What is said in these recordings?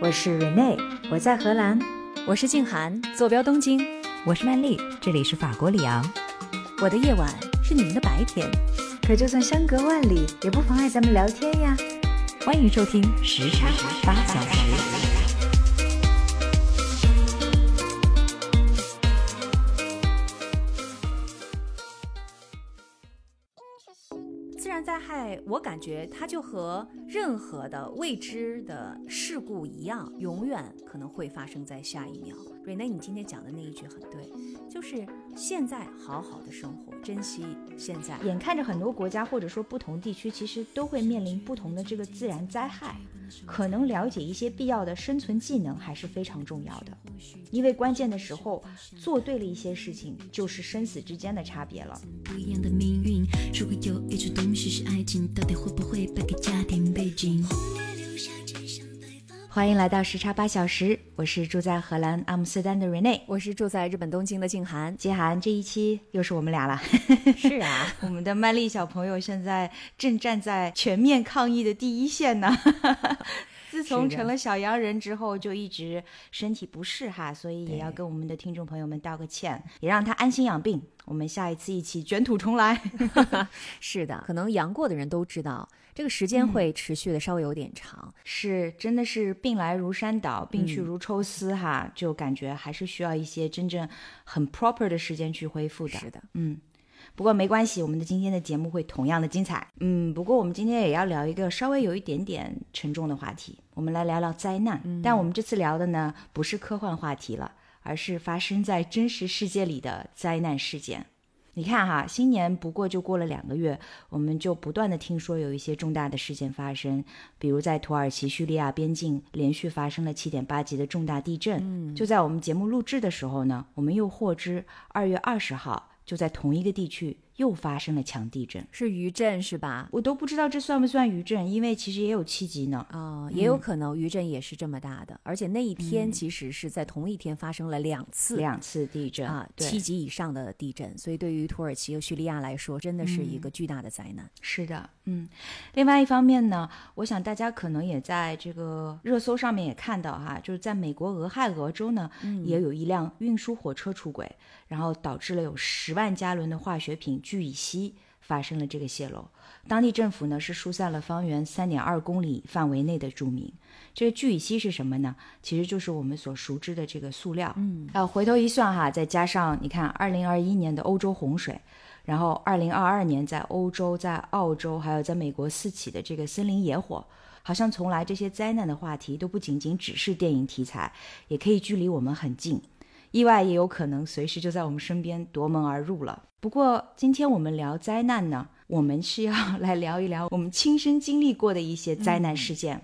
我是 Rene，我在荷兰；我是静涵，坐标东京；我是曼丽，这里是法国里昂。我的夜晚是你们的白天，可就算相隔万里，也不妨碍咱们聊天呀。欢迎收听时差八小时。自然灾害，我感觉它就和任何的未知的事故一样，永远可能会发生在下一秒。瑞内，你今天讲的那一句很对，就是现在好好的生活，珍惜现在。眼看着很多国家或者说不同地区，其实都会面临不同的这个自然灾害，可能了解一些必要的生存技能还是非常重要的，因为关键的时候做对了一些事情，就是生死之间的差别了。不一样的命运，如果有一种东西是爱情，到底会不会败给家庭背景？欢迎来到时差八小时，我是住在荷兰阿姆斯特丹的 Rene，我是住在日本东京的静涵。静涵，这一期又是我们俩了。是啊，我们的曼丽小朋友现在正站在全面抗疫的第一线呢。自从成了小洋人之后，就一直身体不适哈，所以也要跟我们的听众朋友们道个歉，也让他安心养病。我们下一次一起卷土重来。是的，可能阳过的人都知道，这个时间会持续的稍微有点长。是，真的是病来如山倒，病去如抽丝哈，就感觉还是需要一些真正很 proper 的时间去恢复的。是的，嗯。不过没关系，我们的今天的节目会同样的精彩。嗯，不过我们今天也要聊一个稍微有一点点沉重的话题，我们来聊聊灾难。但我们这次聊的呢，不是科幻话题了，而是发生在真实世界里的灾难事件。你看哈，新年不过就过了两个月，我们就不断的听说有一些重大的事件发生，比如在土耳其叙利亚边境连续发生了七点八级的重大地震。嗯，就在我们节目录制的时候呢，我们又获知二月二十号。就在同一个地区又发生了强地震，是余震是吧？我都不知道这算不算余震，因为其实也有七级呢。啊，也有可能余震也是这么大的，而且那一天其实是在同一天发生了两次两次地震啊，七级以上的地震，所以对于土耳其和叙利亚来说，真的是一个巨大的灾难。是的，嗯。另外一方面呢，我想大家可能也在这个热搜上面也看到哈，就是在美国俄亥俄州呢，也有一辆运输火车出轨。然后导致了有十万加仑的化学品聚乙烯发生了这个泄漏，当地政府呢是疏散了方圆三点二公里范围内的住民。这个聚乙烯是什么呢？其实就是我们所熟知的这个塑料。嗯，呃，回头一算哈，再加上你看，二零二一年的欧洲洪水，然后二零二二年在欧洲、在澳洲还有在美国四起的这个森林野火，好像从来这些灾难的话题都不仅仅只是电影题材，也可以距离我们很近。意外也有可能随时就在我们身边夺门而入了。不过今天我们聊灾难呢，我们是要 来聊一聊我们亲身经历过的一些灾难事件。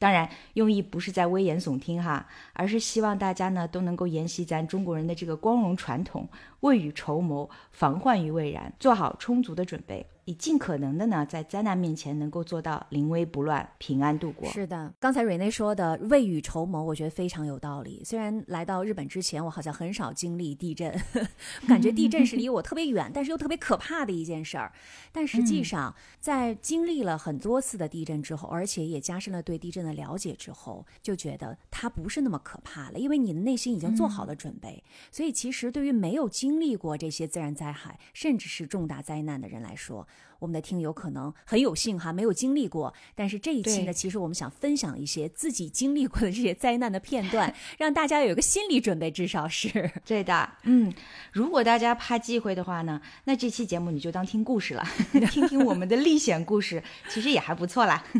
当然，用意不是在危言耸听哈，而是希望大家呢都能够沿袭咱中国人的这个光荣传统，未雨绸缪，防患于未然，做好充足的准备。以尽可能的呢，在灾难面前能够做到临危不乱、平安度过。是的，刚才瑞内说的未雨绸缪，我觉得非常有道理。虽然来到日本之前，我好像很少经历地震，感觉地震是离我特别远，但是又特别可怕的一件事儿。但实际上，在经历了很多次的地震之后，而且也加深了对地震的了解之后，就觉得它不是那么可怕了，因为你的内心已经做好了准备。所以，其实对于没有经历过这些自然灾害，甚至是重大灾难的人来说，我们的听友可能很有幸哈，没有经历过。但是这一期呢，其实我们想分享一些自己经历过的这些灾难的片段，让大家有一个心理准备，至少是对的。嗯，如果大家怕忌讳的话呢，那这期节目你就当听故事了，听听我们的历险故事，其实也还不错啦。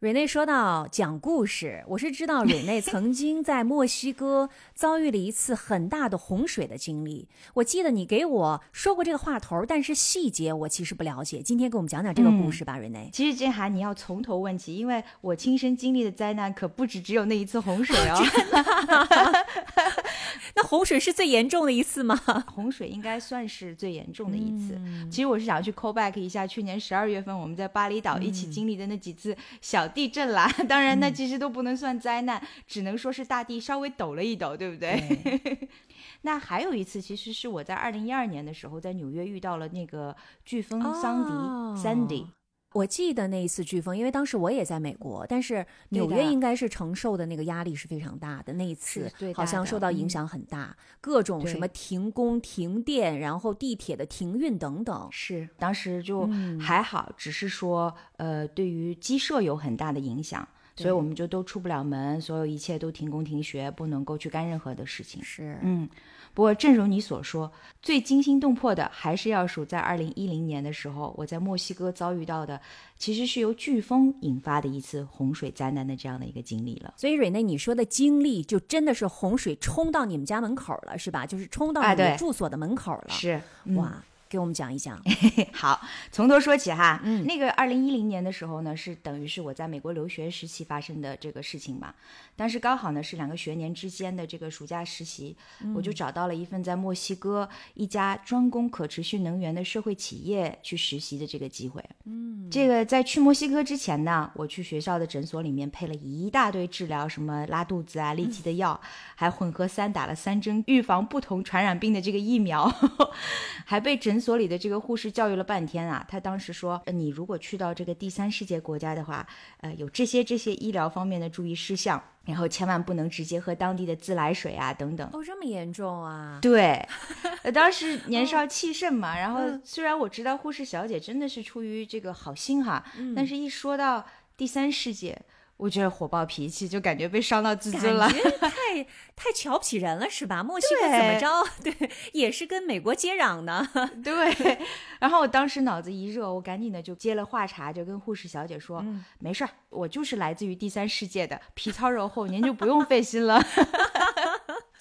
瑞内说到讲故事，我是知道瑞内曾经在墨西哥遭遇了一次很大的洪水的经历。我记得你给我说过这个话头，但是细节我其实不了解。今天给我们讲讲这个故事吧，瑞内。其实这涵你要从头问起，因为我亲身经历的灾难可不止只有那一次洪水哦。那洪水是最严重的一次吗？洪水应该算是最严重的一次。其实我是想去 call back 一下去年十二月份我们在巴厘岛一起经历的那几次小。地震啦，当然那其实都不能算灾难，只能说是大地稍微抖了一抖，对不对？那还有一次，其实是我在二零一二年的时候在纽约遇到了那个飓风桑迪 （Sandy）。我记得那一次飓风，因为当时我也在美国，但是纽约应该是承受的那个压力是非常大的。那一次好像受到影响很大，各种什么停工、停电，然后地铁的停运等等。是，当时就还好，只是说呃，对于鸡舍有很大的影响。所以我们就都出不了门，所有一切都停工停学，不能够去干任何的事情。是，嗯，不过正如你所说，最惊心动魄的还是要数在二零一零年的时候，我在墨西哥遭遇到的，其实是由飓风引发的一次洪水灾难的这样的一个经历了。所以瑞内，你说的经历就真的是洪水冲到你们家门口了，是吧？就是冲到你们住所的门口了。是，哇。给我们讲一讲，好，从头说起哈。嗯，那个二零一零年的时候呢，是等于是我在美国留学时期发生的这个事情嘛。当时刚好呢是两个学年之间的这个暑假实习，我就找到了一份在墨西哥一家专攻可持续能源的社会企业去实习的这个机会。嗯，这个在去墨西哥之前呢，我去学校的诊所里面配了一大堆治疗什么拉肚子啊、痢疾的药，还混合三打了三针预防不同传染病的这个疫苗，还被诊。诊所里的这个护士教育了半天啊，他当时说，你如果去到这个第三世界国家的话，呃，有这些这些医疗方面的注意事项，然后千万不能直接喝当地的自来水啊，等等。哦，这么严重啊？对，当时年少气盛嘛，然后虽然我知道护士小姐真的是出于这个好心哈，但是一说到第三世界。我觉得火爆脾气，就感觉被伤到自尊了，太太瞧不起人了，是吧？墨西哥怎么着？对，也是跟美国接壤呢。对。然后我当时脑子一热，我赶紧的就接了话茬，就跟护士小姐说：“没事儿，我就是来自于第三世界的，皮糙肉厚，您就不用费心了。”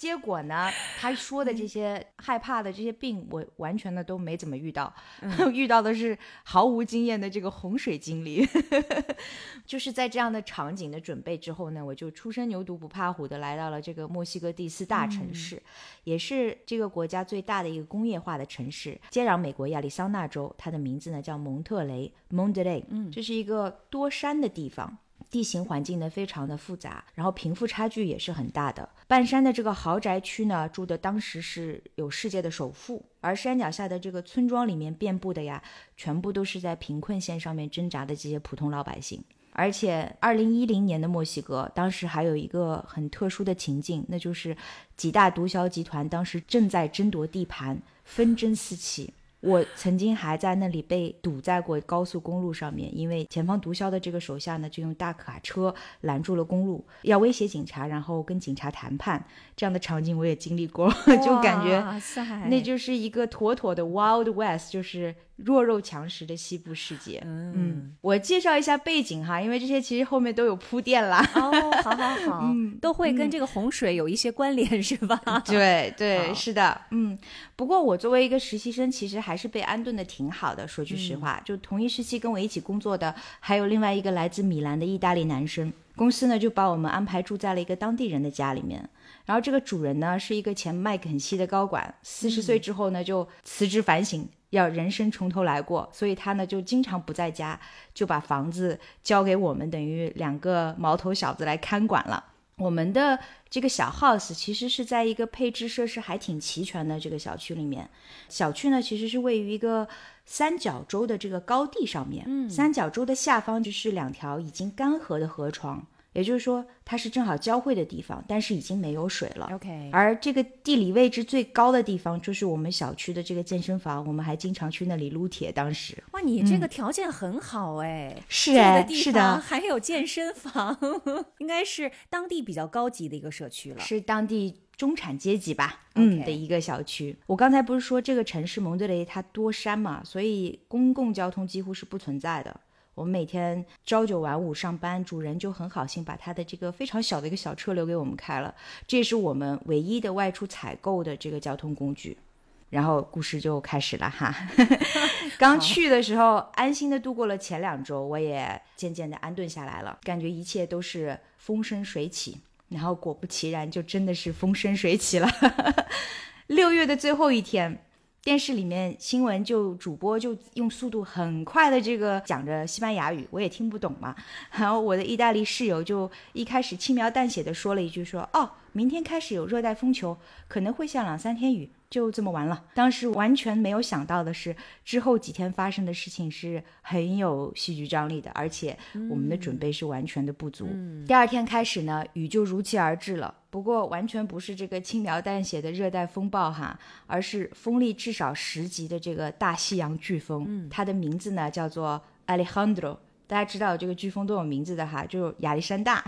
结果呢？他说的这些害怕的这些病，我完全的都没怎么遇到，遇到的是毫无经验的这个洪水经历。就是在这样的场景的准备之后呢，我就初生牛犊不怕虎的来到了这个墨西哥第四大城市，也是这个国家最大的一个工业化的城市，接壤美国亚利桑那州。它的名字呢叫蒙特雷 （Monterey），嗯，这是一个多山的地方。地形环境呢非常的复杂，然后贫富差距也是很大的。半山的这个豪宅区呢，住的当时是有世界的首富，而山脚下的这个村庄里面遍布的呀，全部都是在贫困线上面挣扎的这些普通老百姓。而且，二零一零年的墨西哥，当时还有一个很特殊的情境，那就是几大毒枭集团当时正在争夺地盘，纷争四起。我曾经还在那里被堵在过高速公路上面，因为前方毒枭的这个手下呢，就用大卡车拦住了公路，要威胁警察，然后跟警察谈判。这样的场景我也经历过，就感觉那就是一个妥妥的 Wild West，就是。弱肉强食的西部世界。嗯，我介绍一下背景哈，因为这些其实后面都有铺垫啦。哦，好好好，嗯，都会跟这个洪水有一些关联，是吧？对对，是的。嗯，不过我作为一个实习生，其实还是被安顿的挺好的。说句实话，就同一时期跟我一起工作的，还有另外一个来自米兰的意大利男生。公司呢就把我们安排住在了一个当地人的家里面。然后这个主人呢是一个前麦肯锡的高管，四十岁之后呢就辞职反省。要人生从头来过，所以他呢就经常不在家，就把房子交给我们，等于两个毛头小子来看管了。我们的这个小 house 其实是在一个配置设施还挺齐全的这个小区里面。小区呢其实是位于一个三角洲的这个高地上面，嗯，三角洲的下方就是两条已经干涸的河床。也就是说，它是正好交汇的地方，但是已经没有水了。OK，而这个地理位置最高的地方，就是我们小区的这个健身房，我们还经常去那里撸铁。当时，哇，你这个条件很好哎，是哎，是的，还有健身房，应该是当地比较高级的一个社区了，是当地中产阶级吧，嗯的一个小区。我刚才不是说这个城市蒙德雷它多山嘛，所以公共交通几乎是不存在的。我们每天朝九晚五上班，主人就很好心把他的这个非常小的一个小车留给我们开了，这也是我们唯一的外出采购的这个交通工具。然后故事就开始了哈，刚去的时候安心的度过了前两周，我也渐渐的安顿下来了，感觉一切都是风生水起。然后果不其然，就真的是风生水起了。六月的最后一天。电视里面新闻就主播就用速度很快的这个讲着西班牙语，我也听不懂嘛。然后我的意大利室友就一开始轻描淡写的说了一句说：“哦，明天开始有热带风球，可能会下两三天雨。”就这么完了。当时完全没有想到的是，之后几天发生的事情是很有戏剧张力的，而且我们的准备是完全的不足。第二天开始呢，雨就如期而至了。不过完全不是这个轻描淡写的热带风暴哈，而是风力至少十级的这个大西洋飓风。它的名字呢叫做 Alejandro。大家知道这个飓风都有名字的哈，就是亚历山大。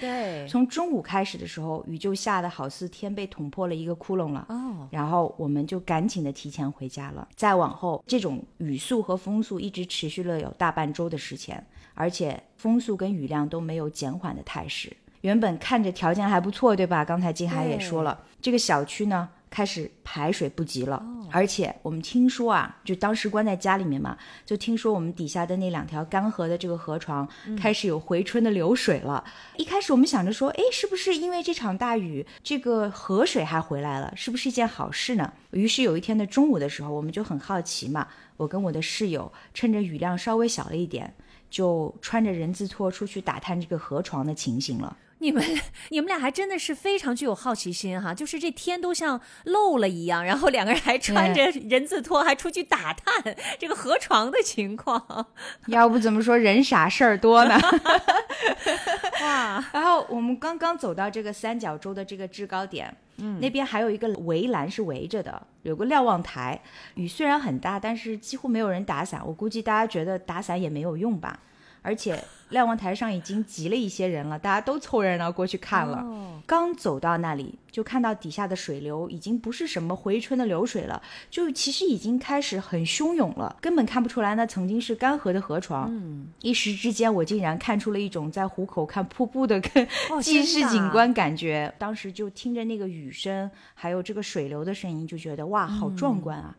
对，从中午开始的时候，雨就下的好似天被捅破了一个窟窿了。哦，然后我们就赶紧的提前回家了。再往后，这种雨速和风速一直持续了有大半周的时间，而且风速跟雨量都没有减缓的态势。原本看着条件还不错，对吧？刚才金海也说了，这个小区呢开始排水不及了，而且我们听说啊，就当时关在家里面嘛，就听说我们底下的那两条干涸的这个河床开始有回春的流水了。一开始我们想着说，哎，是不是因为这场大雨，这个河水还回来了，是不是一件好事呢？于是有一天的中午的时候，我们就很好奇嘛，我跟我的室友趁着雨量稍微小了一点，就穿着人字拖出去打探这个河床的情形了。你们 你们俩还真的是非常具有好奇心哈，就是这天都像漏了一样，然后两个人还穿着人字拖，还出去打探 这个河床的情况。要不怎么说人傻事儿多呢？哇！然后我们刚刚走到这个三角洲的这个制高点，嗯，那边还有一个围栏是围着的，有个瞭望台。雨虽然很大，但是几乎没有人打伞。我估计大家觉得打伞也没有用吧。而且瞭望台上已经集了一些人了，大家都凑热闹过去看了。刚走到那里，就看到底下的水流已经不是什么回春的流水了，就其实已经开始很汹涌了，根本看不出来那曾经是干涸的河床。嗯，一时之间，我竟然看出了一种在湖口看瀑布的跟哦 既视景观感觉。当时就听着那个雨声，还有这个水流的声音，就觉得哇，好壮观啊！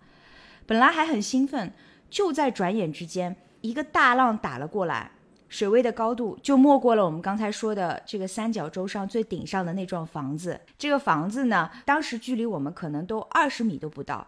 本来还很兴奋，就在转眼之间，一个大浪打了过来，水位的高度就没过了我们刚才说的这个三角洲上最顶上的那幢房子。这个房子呢，当时距离我们可能都二十米都不到。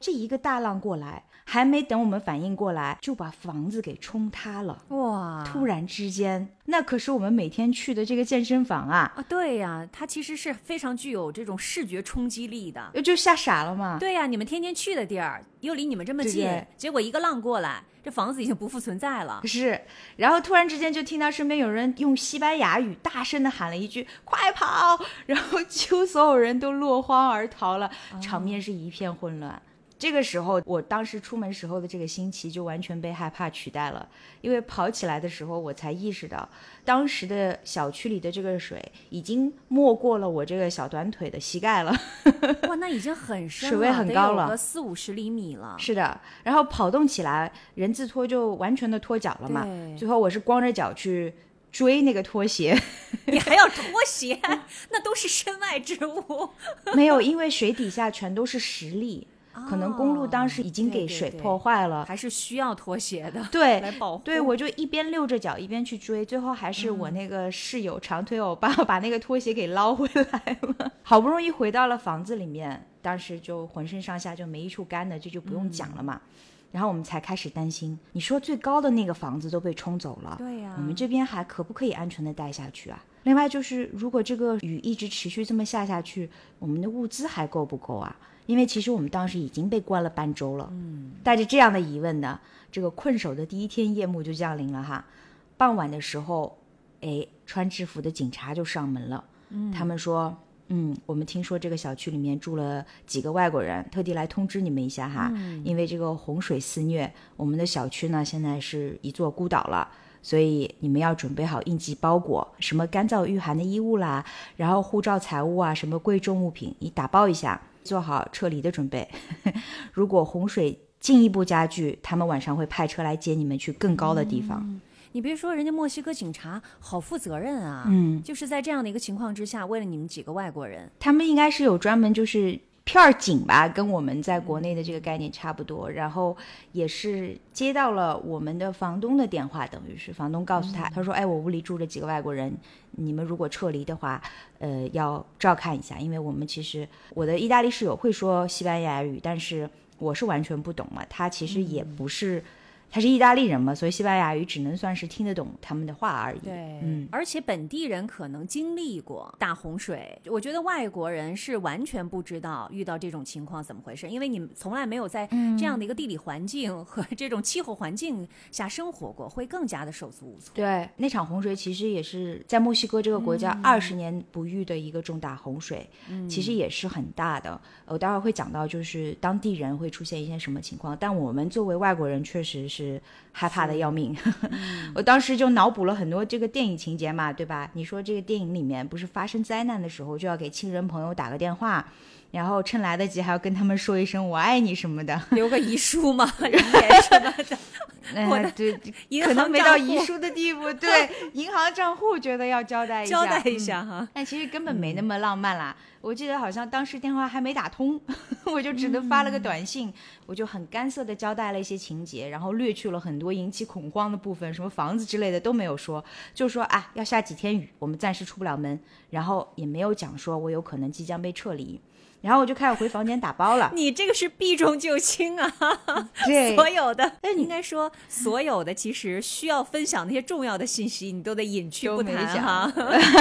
这一个大浪过来，还没等我们反应过来，就把房子给冲塌了。哇！突然之间，那可是我们每天去的这个健身房啊，啊，对呀，它其实是非常具有这种视觉冲击力的。就吓傻了嘛。对呀，你们天天去的地儿又离你们这么近，结果一个浪过来，这房子已经不复存在了。是，然后突然之间就听到身边有人用西班牙语大声的喊了一句“快跑”，然后几乎所有人都落荒而逃了，场面是一片混乱。这个时候，我当时出门时候的这个心奇就完全被害怕取代了，因为跑起来的时候，我才意识到，当时的小区里的这个水已经没过了我这个小短腿的膝盖了。哇，那已经很深了，水位很高了四五十厘米了。是的，然后跑动起来，人字拖就完全的脱脚了嘛。最后我是光着脚去追那个拖鞋，你还要 拖鞋，那都是身外之物。没有，因为水底下全都是石砾，可能公路当时已经给水破坏了。还是需要拖鞋的，对 来保护。对，我就一边溜着脚一边去追，最后还是我那个室友长腿欧巴把那个拖鞋给捞回来了。好不容易回到了房子里面，当时就浑身上下就没一处干的，这就不用讲了嘛。然后我们才开始担心，你说最高的那个房子都被冲走了，对呀我们这边还可不可以安全的待下去啊？另外就是，如果这个雨一直持续这么下下去，我们的物资还够不够啊？因为其实我们当时已经被关了半周了。嗯，带着这样的疑问呢，这个困守的第一天夜幕就降临了哈。傍晚的时候，哎，穿制服的警察就上门了。嗯，他们说，嗯，我们听说这个小区里面住了几个外国人，特地来通知你们一下哈。因为这个洪水肆虐，我们的小区呢现在是一座孤岛了。所以你们要准备好应急包裹，什么干燥御寒的衣物啦，然后护照、财物啊，什么贵重物品，你打包一下，做好撤离的准备。如果洪水进一步加剧，他们晚上会派车来接你们去更高的地方。你别说，人家墨西哥警察好负责任啊！嗯，就是在这样的一个情况之下，为了你们几个外国人，他们应该是有专门就是片儿警吧，跟我们在国内的这个概念差不多。然后也是接到了我们的房东的电话，等于是房东告诉他，他说：“哎，我屋里住着几个外国人，你们如果撤离的话，呃，要照看一下，因为我们其实我的意大利室友会说西班牙语，但是我是完全不懂嘛，他其实也不是。他是意大利人嘛，所以西班牙语只能算是听得懂他们的话而已。对，嗯，而且本地人可能经历过大洪水，我觉得外国人是完全不知道遇到这种情况怎么回事，因为你们从来没有在这样的一个地理环境和 这种气候环境下生活过，会更加的手足无措。对，那场洪水其实也是在墨西哥这个国家二十年不遇的一个重大洪水，其实也是很大的。我待会儿会讲到，就是当地人会出现一些什么情况，但我们作为外国人，确实是害怕的要命。我当时就脑补了很多这个电影情节嘛，对吧？你说这个电影里面不是发生灾难的时候，就要给亲人朋友打个电话。然后趁来得及还要跟他们说一声“我爱你”什么的，留个遗书嘛？遗言什么的。哎，对，可能没到遗书的地步。对，银行账户觉得要交代一下，交代一下哈。但其实根本没那么浪漫啦。我记得好像当时电话还没打通，我就只能发了个短信，我就很干涩的交代了一些情节，然后略去了很多引起恐慌的部分，什么房子之类的都没有说，就说啊要下几天雨，我们暂时出不了门，然后也没有讲说我有可能即将被撤离。然后我就开始回房间打包了。你这个是避重就轻啊！对，所有的，应该说所有的，其实需要分享那些重要的信息，你都得隐去不谈哈。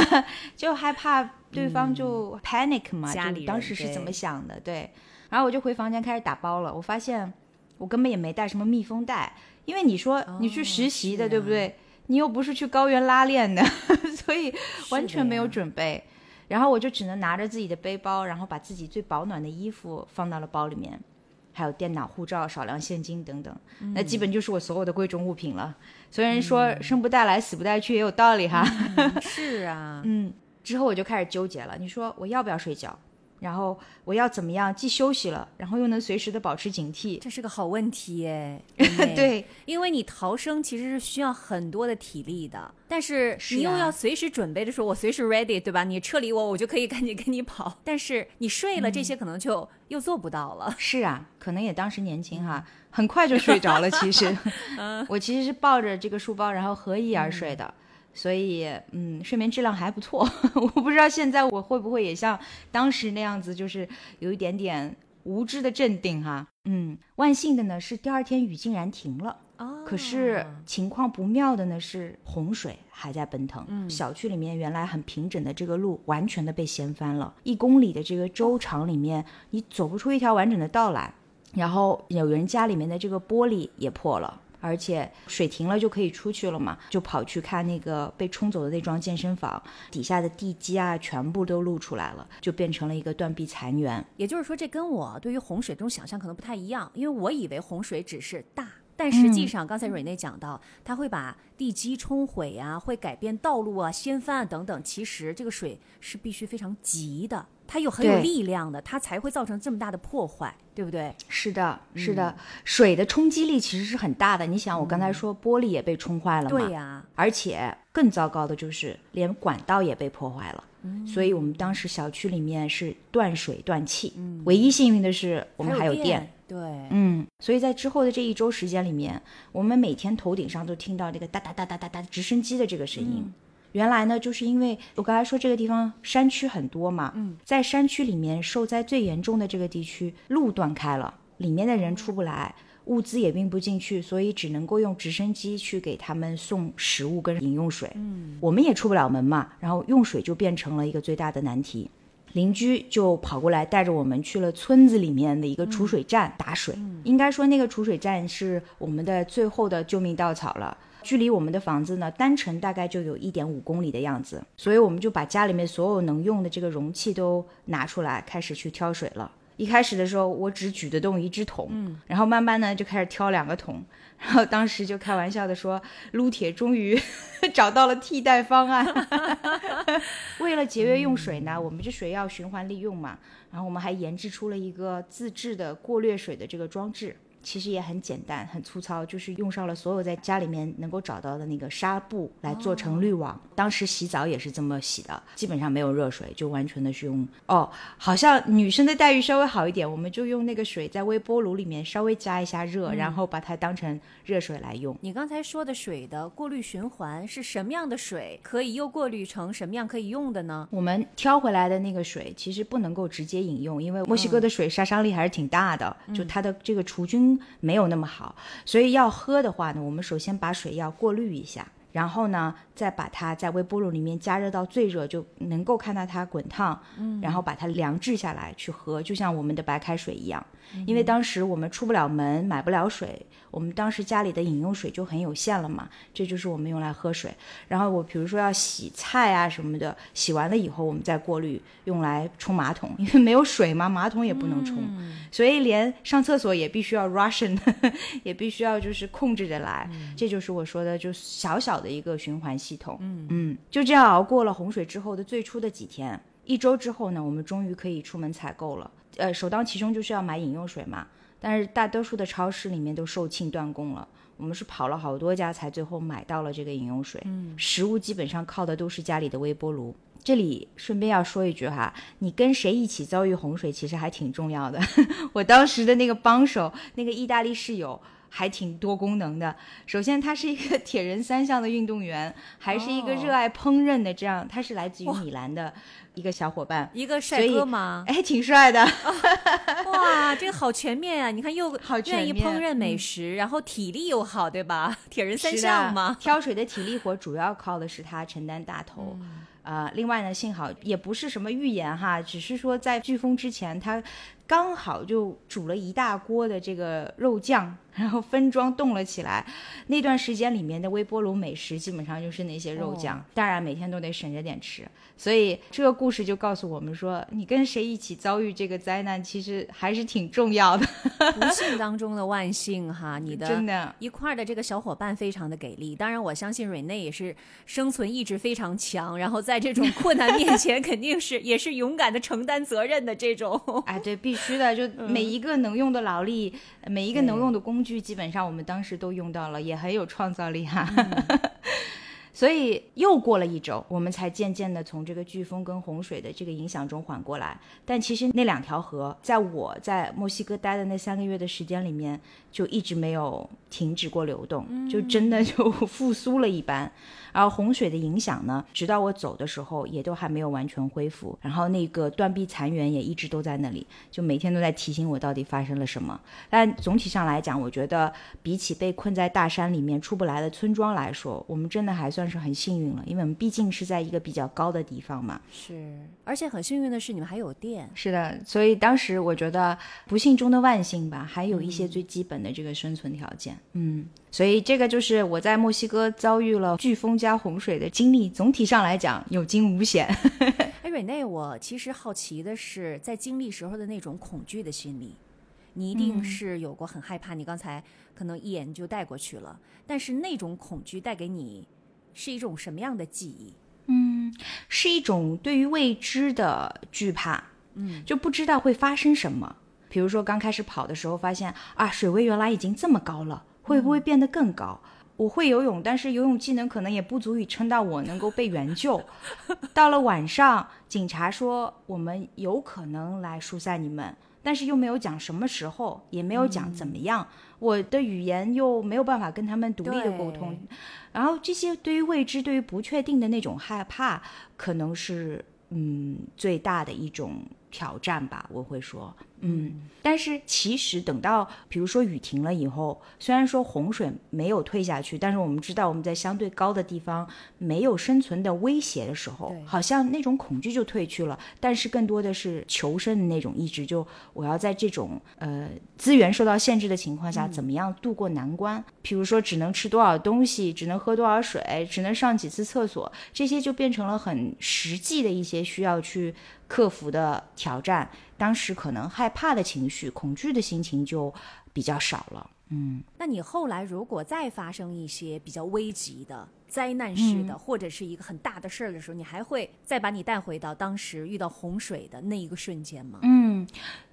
就害怕对方就 panic 嘛，家里当时是怎么想的？对。然后我就回房间开始打包了。我发现我根本也没带什么密封袋，因为你说你去实习的，对不对？你又不是去高原拉练的，所以完全没有准备。然后我就只能拿着自己的背包，然后把自己最保暖的衣服放到了包里面，还有电脑、护照、少量现金等等，那基本就是我所有的贵重物品了。虽然说生不带来，死不带去也有道理哈。是啊，嗯。之后我就开始纠结了，你说我要不要睡觉？然后我要怎么样既休息了，然后又能随时的保持警惕？这是个好问题耶。对，因为你逃生其实是需要很多的体力的，但是你又要随时准备的时候，我随时 ready，对吧？你撤离我，我就可以赶紧跟你跑。但是你睡了，这些可能就又做不到了。是啊，可能也当时年轻哈，很快就睡着了。其实，我其实是抱着这个书包，然后合衣而睡的。所以，嗯，睡眠质量还不错。我不知道现在我会不会也像当时那样子，就是有一点点无知的镇定哈。嗯，万幸的呢是第二天雨竟然停了。哦。可是情况不妙的呢是洪水还在奔腾。嗯。小区里面原来很平整的这个路完全的被掀翻了，一公里的这个周长里面你走不出一条完整的道来。然后有人家里面的这个玻璃也破了。而且水停了就可以出去了嘛，就跑去看那个被冲走的那幢健身房底下的地基啊，全部都露出来了，就变成了一个断壁残垣。也就是说，这跟我对于洪水这种想象可能不太一样，因为我以为洪水只是大，但实际上刚才瑞内讲到，它会把地基冲毁啊，会改变道路啊，掀翻啊等等。其实这个水是必须非常急的。它有很有力量的，它才会造成这么大的破坏，对不对？是的，是的，水的冲击力其实是很大的。你想，我刚才说玻璃也被冲坏了嘛？对呀。而且更糟糕的就是连管道也被破坏了。嗯。所以我们当时小区里面是断水断气。嗯。唯一幸运的是我们还有电。对。嗯。所以在之后的这一周时间里面，我们每天头顶上都听到这个哒哒哒哒哒哒直升机的这个声音。原来呢，就是因为我刚才说这个地方山区很多嘛，嗯，在山区里面受灾最严重的这个地区，路断开了，里面的人出不来，物资也运不进去，所以只能够用直升机去给他们送食物跟饮用水。嗯，我们也出不了门嘛，然后用水就变成了一个最大的难题。邻居就跑过来带着我们去了村子里面的一个储水站打水。应该说那个储水站是我们的最后的救命稻草了。距离我们的房子呢，单程大概就有一点五公里的样子，所以我们就把家里面所有能用的这个容器都拿出来，开始去挑水了。一开始的时候，我只举得动一只桶，嗯，然后慢慢呢就开始挑两个桶，然后当时就开玩笑的说，撸铁终于 找到了替代方案。为了节约用水呢，我们这水要循环利用嘛，然后我们还研制出了一个自制的过滤水的这个装置。其实也很简单，很粗糙，就是用上了所有在家里面能够找到的那个纱布来做成滤网。当时洗澡也是这么洗的，基本上没有热水，就完全的是用哦，好像女生的待遇稍微好一点，我们就用那个水在微波炉里面稍微加一下热，然后把它当成热水来用。你刚才说的水的过滤循环是什么样的水可以又过滤成什么样可以用的呢？我们挑回来的那个水其实不能够直接饮用，因为墨西哥的水杀伤力还是挺大的，就它的这个除菌。没有那么好，所以要喝的话呢，我们首先把水要过滤一下。然后呢，再把它在微波炉里面加热到最热，就能够看到它滚烫。嗯，然后把它凉制下来去喝，就像我们的白开水一样。因为当时我们出不了门，买不了水，我们当时家里的饮用水就很有限了嘛，这就是我们用来喝水。然后我比如说要洗菜啊什么的，洗完了以后我们再过滤，用来冲马桶，因为没有水嘛，马桶也不能冲，所以连上厕所也必须要 Russian，也必须要就是控制着来。这就是我说的，就小小的一个循环系统。嗯嗯，就这样熬过了洪水之后的最初的几天，一周之后呢，我们终于可以出门采购了。呃，首当其冲就是要买饮用水嘛，但是大多数的超市里面都售罄断供了。我们是跑了好多家才最后买到了这个饮用水。嗯，食物基本上靠的都是家里的微波炉。这里顺便要说一句哈，你跟谁一起遭遇洪水其实还挺重要的。我当时的那个帮手，那个意大利室友。还挺多功能的。首先，他是一个 铁人三项的运动员，还是一个热爱烹饪的。这样，他是来自于米兰的一个小伙伴，一个帅哥吗？哎，挺帅的。哇，这个好全面啊！你看，又好愿意烹饪美食，然后体力又好，对吧？铁人三项嘛。挑水的体力活主要靠的是他承担大头。呃，另外呢，幸好也不是什么预言哈，只是说在飓风之前他。刚好就煮了一大锅的这个肉酱，然后分装冻了起来。那段时间里面的微波炉美食基本上就是那些肉酱，当然每天都得省着点吃。所以这个故事就告诉我们说，你跟谁一起遭遇这个灾难，其实还是挺重要的。不 幸当中的万幸哈，你的真的，一块的这个小伙伴非常的给力。当然，我相信瑞内也是生存意志非常强，然后在这种困难面前，肯定是也是勇敢的承担责任的这种。哎，对，必须的，就每一个能用的劳力，每一个能用的工具，基本上我们当时都用到了，也很有创造力哈。所以又过了一周，我们才渐渐的从这个飓风跟洪水的这个影响中缓过来。但其实那两条河，在我在墨西哥待的那三个月的时间里面，就一直没有停止过流动，就真的就复苏了一般。而洪水的影响呢，直到我走的时候，也都还没有完全恢复。然后那个断壁残垣也一直都在那里，就每天都在提醒我到底发生了什么。但总体上来讲，我觉得比起被困在大山里面出不来的村庄来说，我们真的还算是很幸运了，因为我们毕竟是在一个比较高的地方嘛。是，而且很幸运的是，你们还有电。是的，所以当时我觉得不幸中的万幸吧，还有一些最基本的这个生存条件。嗯。所以这个就是我在墨西哥遭遇了飓风加洪水的经历。总体上来讲，有惊无险。哎，瑞内，我其实好奇的是，在经历时候的那种恐惧的心理，你一定是有过很害怕。你刚才可能一眼就带过去了，但是那种恐惧带给你是一种什么样的记忆？嗯，是一种对于未知的惧怕。嗯，就不知道会发生什么。比如说刚开始跑的时候，发现啊，水位原来已经这么高了。会不会变得更高？我会游泳，但是游泳技能可能也不足以撑到我能够被援救。到了晚上，警察说我们有可能来疏散你们，但是又没有讲什么时候，也没有讲怎么样。我的语言又没有办法跟他们独立的沟通，然后这些对于未知、对于不确定的那种害怕，可能是嗯最大的一种挑战吧。我会说。嗯，但是其实等到比如说雨停了以后，虽然说洪水没有退下去，但是我们知道我们在相对高的地方没有生存的威胁的时候，好像那种恐惧就退去了。但是更多的是求生的那种意志，就我要在这种呃资源受到限制的情况下，怎么样度过难关？比如说只能吃多少东西，只能喝多少水，只能上几次厕所，这些就变成了很实际的一些需要去克服的挑战。当时可能害怕的情绪、恐惧的心情就比较少了。嗯，那你后来如果再发生一些比较危急的、灾难式的，或者是一个很大的事儿的时候，你还会再把你带回到当时遇到洪水的那一个瞬间吗？嗯，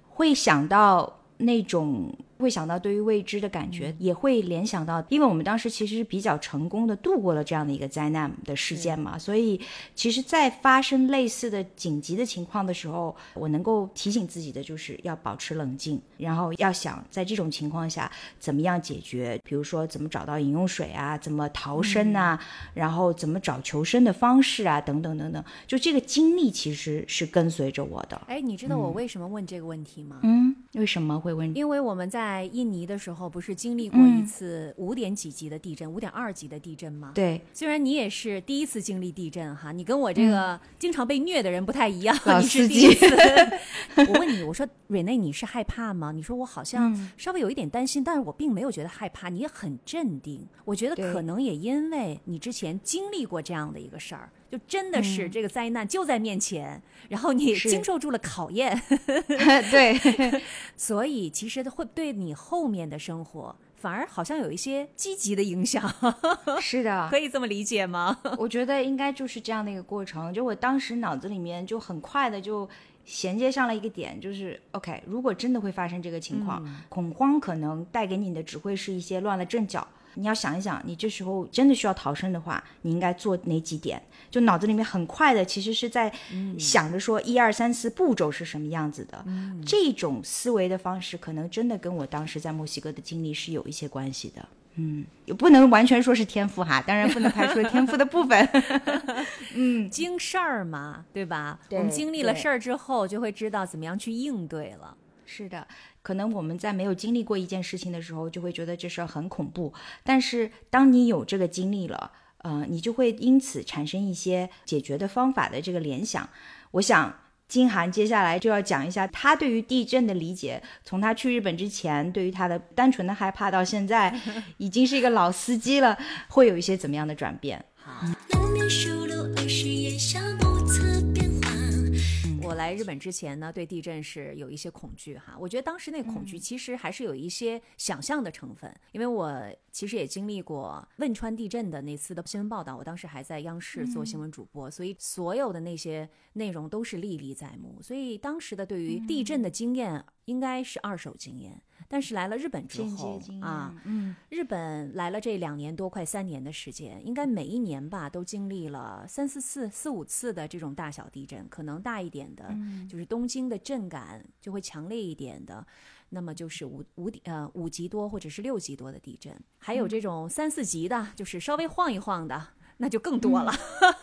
会想到那种。会想到对于未知的感觉，也会联想到，因为我们当时其实是比较成功的度过了这样的一个灾难的事件嘛，所以其实，在发生类似的紧急的情况的时候，我能够提醒自己的就是要保持冷静，然后要想在这种情况下怎么样解决，比如说怎么找到饮用水啊，怎么逃生啊，然后怎么找求生的方式啊，等等等等，就这个经历其实是跟随着我的。哎，你知道我为什么问这个问题吗？嗯。为什么会问？因为我们在印尼的时候，不是经历过一次五点几级的地震，五点二级的地震吗？对，虽然你也是第一次经历地震哈，你跟我这个经常被虐的人不太一样，老你是第一次。我问你，我说瑞内，你是害怕吗？你说我好像嗯稍微有一点担心，但是我并没有觉得害怕，你也很镇定。我觉得可能也因为你之前经历过这样的一个事儿，就真的是嗯这个灾难就在面前，然后你也经受住了考验。对，所以其实会对你后面的生活反而好像有一些积极的影响，是的可，以这么理解吗？我觉得应该就是这样的一个过程。就我当时脑子里面就很快的就衔接上了一个点，就是 OK，如果真的会发生这个情况，恐慌可能带给你的只会是一些乱了阵脚。你要想一想，你这时候真的需要逃生的话，你应该做哪几点？就脑子里面很快的，其实是在想着说一二三四步骤是什么样子的。这种思维的方式，可能真的跟我当时在墨西哥的经历是有一些关系的。嗯，也不能完全说是天赋哈，当然不能排除天赋的部分。嗯，经事儿嘛，对吧？我们经历了事儿之后，就会知道怎么样去应对了。是的，可能我们在没有经历过一件事情的时候，就会觉得这事儿很恐怖。但是当你有这个经历了，呃，你就会因此产生一些解决的方法的这个联想。我想。金涵接下来就要讲一下他对于地震的理解，从他去日本之前，对于他的单纯的害怕，到现在 已经是一个老司机了，会有一些怎么样的转变？难我来日本之前呢，对地震是有一些恐惧哈。我觉得当时那恐惧其实还是有一些想象的成分，因为我其实也经历过汶川地震的那次的新闻报道，我当时还在央视做新闻主播，所以所有的那些内容都是历历在目。所以当时的对于地震的经验应该是二手经验，但是来了日本之后啊，嗯，日本来了这两年多，快三年的时间，应该每一年吧都经历了三四次、四五次的这种大小地震，可能大一点的，就是东京的震感就会强烈一点的，那么就是五五点呃五级多或者是六级多的地震，还有这种三四级的，就是稍微晃一晃的，那就更多了。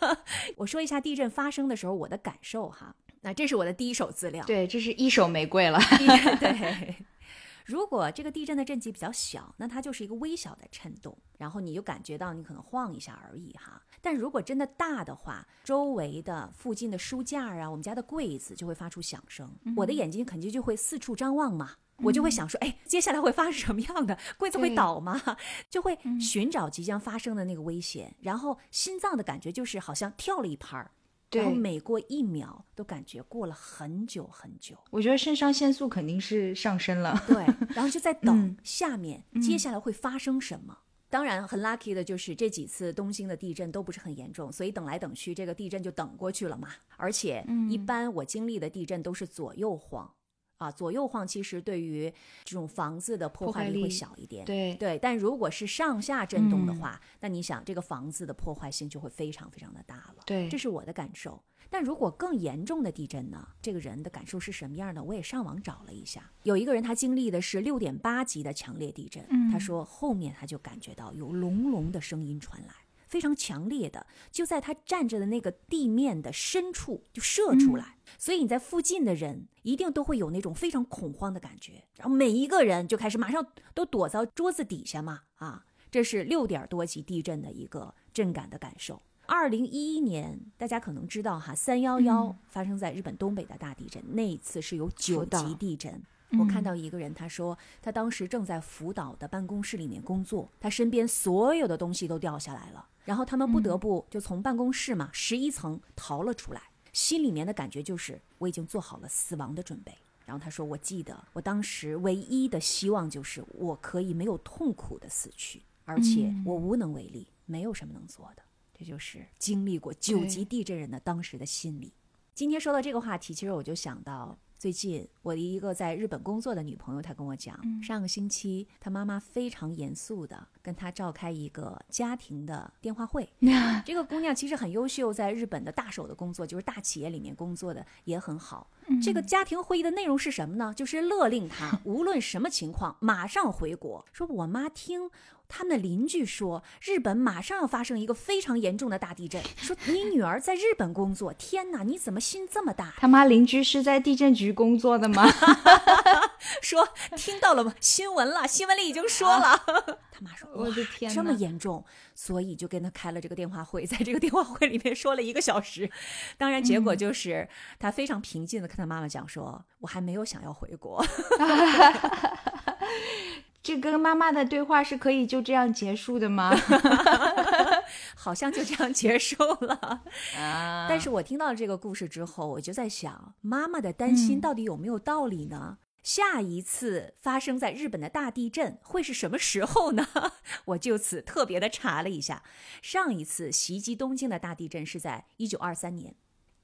我说一下地震发生的时候我的感受哈，那这是我的第一手资料。对，这是一手玫瑰了。对，如果这个地震的震级比较小，那它就是一个微小的震动，然后你就感觉到你可能晃一下而已哈。但如果真的大的话，周围的附近的书架啊，我们家的柜子就会发出响声，我的眼睛肯定就会四处张望嘛。我就会想说，哎，接下来会发生什么样的？柜子会倒吗？就会寻找即将发生的那个危险，然后心脏的感觉就是好像跳了一拍儿，然后每过一秒都感觉过了很久很久。我觉得肾上腺素肯定是上升了。对，然后就在 等嗯下面接下来会发生什么。当然，很 lucky 的就是这几次东京的地震都不是很严重，所以等来等去，这个地震就等过去了嘛。而且，一般我经历的地震都是左右晃，啊，左右晃其实对于这种房子的破破坏坏力会小一点。对对，但如果是上下震动的嗯话，那你想这个房子的破坏性就会非常非常的大了。对这是我的感受。但如果更严重的地震呢？这个人的感受是什么样的？我也上网找了一下，有一个人他经历的是六点八级的强烈地震，他说后面他就感觉到有隆隆的声音传来，非常强烈的，就在他站着的那个地面的深处就射出来，所以你在附近的人一定都会有那种非常恐慌的感觉，然后每一个人就开始马上都躲到桌子底下嘛，啊，这是六点多级地震的一个震感的感受。二零一一年，大家可能知道哈，三幺幺发生在日本东北的大地震，那一次是有九级地震。我看到一个人，他说他当时正在福岛的办公室里面工作，他身边所有的东西都掉下来了，然后他们不得不就从办公室嘛十一层逃了出来，心里面的感觉就是我已经做好了死亡的准备。然后他说：“我记得我当时唯一的希望就是我可以没有痛苦的死去，而且我无能为力，没有什么能做的。”这就是经历过九级地震人的当时的心理。今天说到这个话题，其实我就想到最近我的一个在日本工作的女朋友，她跟我讲，上个星期她妈妈非常严肃的跟她召开一个家庭的电话会。这个姑娘其实很优秀，在日本的大手的工作，就是大企业里面工作的也很好。这个家庭会议的内容是什么呢？就是勒令他 无论什么情况马上回国。说我妈听他们的邻居说，日本马上要发生一个非常严重的大地震。说你女儿在日本工作，天哪，你怎么心这么大？他妈邻居是在地震局工作的吗？说听到了吗？新闻了，新闻里已经说了。他妈说，我的天这么严重，所以就跟他开了这个电话会，在这个电话会里面说了一个小时。当然，结果就是他非常平静的跟他妈妈讲说，我还没有想要回国。这跟妈妈的对话是可以就这样结束的吗？好像就这样结束了。啊但是我听到这个故事之后，我就在想，妈妈的担心到底有没有道理呢？下一次发生在日本的大地震会是什么时候呢？我就此特别的查了一下，上一次袭击东京的大地震是在一九二三年。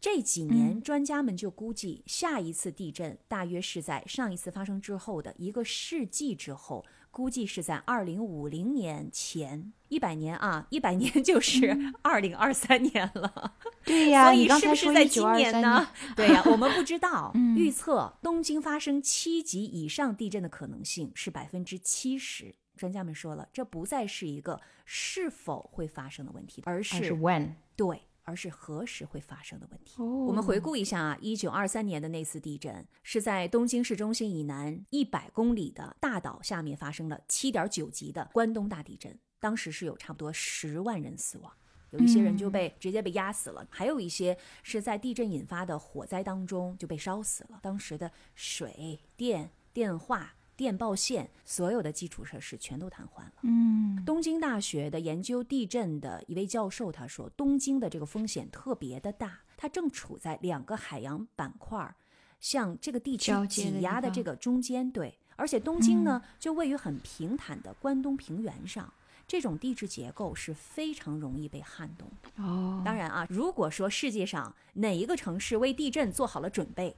这几年，专家们就估计下一次地震大约是在上一次发生之后的一个世纪之后，估计是在二零五零年前。一百年啊，一百年 就是二零二三年了。对呀，所以你刚才是不是在今年呢年，？对呀、我们不知道。预测东京发生七级以上地震的可能性是百分之七十。专家们说了，这不再是一个是否会发生的问题，而是 when？对，而是何时会发生的问题。哦我们回顾一下啊，一九二三年的那次地震是在东京市中心以南一百公里的大岛下面发生了七点九级的关东大地震，当时是有差不多十万人死亡。有一些人就被、直接被压死了，还有一些是在地震引发的火灾当中就被烧死了。当时的水电、电话、电报线，所有的基础设施全都瘫痪了。嗯，东京大学的研究地震的一位教授他说，东京的这个风险特别的大，它正处在两个海洋板块儿向这个地区挤压的这个中间，对，而且东京呢、就位于很平坦的关东平原上。这种地质结构是非常容易被撼动的。哦，当然啊，如果说世界上哪一个城市为地震做好了准备，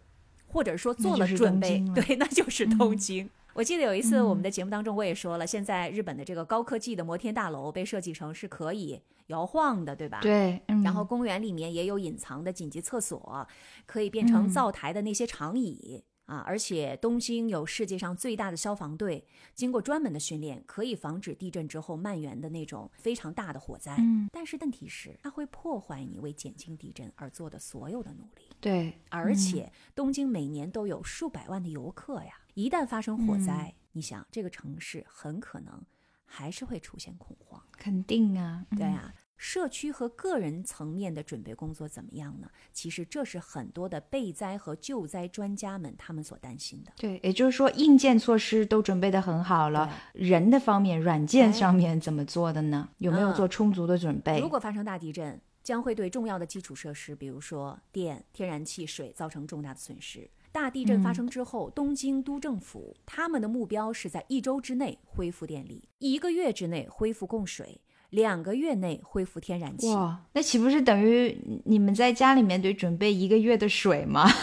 或者说做了准备对，那就是东京。我记得有一次我们的节目当中，我也说了，现在日本的这个高科技的摩天大楼被设计成是可以摇晃的，对吧？。对，嗯然后公园里面也有隐藏的紧急厕所，可以变成嗯灶台的那些长椅。啊，而且东京有世界上最大的消防队，经过专门的训练，可以防止地震之后蔓延的那种非常大的火灾。嗯但是问题是，它会破坏你为减轻地震而做的所有的努力。对，而且东京每年都有数百万的游客呀，一旦发生火灾，你想这个城市很可能还是会出现恐慌。肯定啊，嗯对啊，社区和个人层面的准备工作怎么样呢？其实这是很多的备灾和救灾专家们他们所担心的。对，也就是说硬件措施都准备的很好了，人的方面、软件哎上面怎么做的呢？有没有嗯做充足的准备？如果发生大地震，将会对重要的基础设施，比如说电、天然气、水造成重大的损失。大地震发生之后，东京都政府他们的目标是在一周之内恢复电力，一个月之内恢复供水，两个月内恢复天然气。哇，那岂不是等于你们在家里面得准备一个月的水吗？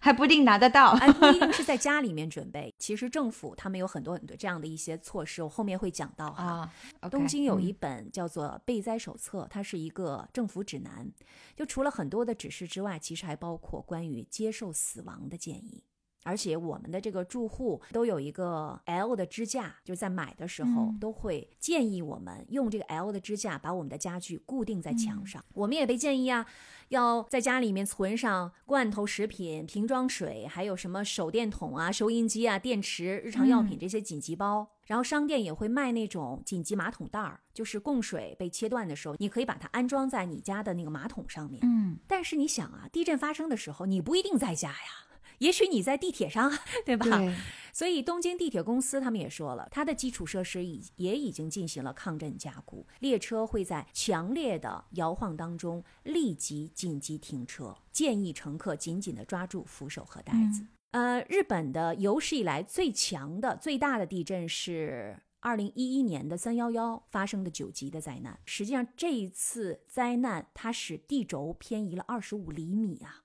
还不一定拿得到。哎，不一定是在家里面准备，其实政府他们有很多很多这样的一些措施，我后面会讲到哈。啊东京有一嗯本叫做《备灾手册》，它是一个政府指南。就除了很多的指示之外，其实还包括关于接受死亡的建议。而且我们的这个住户都有一个 L 的支架，就是在买的时候嗯都会建议我们用这个 L 的支架把我们的家具固定在嗯墙上。我们也被建议啊，要在家里面存上罐头食品、瓶装水，还有什么手电筒啊、收音机啊、电池、日常药品这些紧急包。然后商店也会卖那种紧急马桶袋儿，就是供水被切断的时候，你可以把它安装在你家的那个马桶上面。嗯，但是你想啊，地震发生的时候，你不一定在家呀。也许你在地铁上，对吧？对，所以东京地铁公司他们也说了，它的基础设施已也已经进行了抗震加固，列车会在强烈的摇晃当中立即紧急停车，建议乘客紧紧地抓住扶手和带子。呃，日本的有史以来最强的、最大的地震是。二零一一年的三幺幺发生的九级的灾难，实际上这一次灾难它使地轴偏移了二十五厘米啊，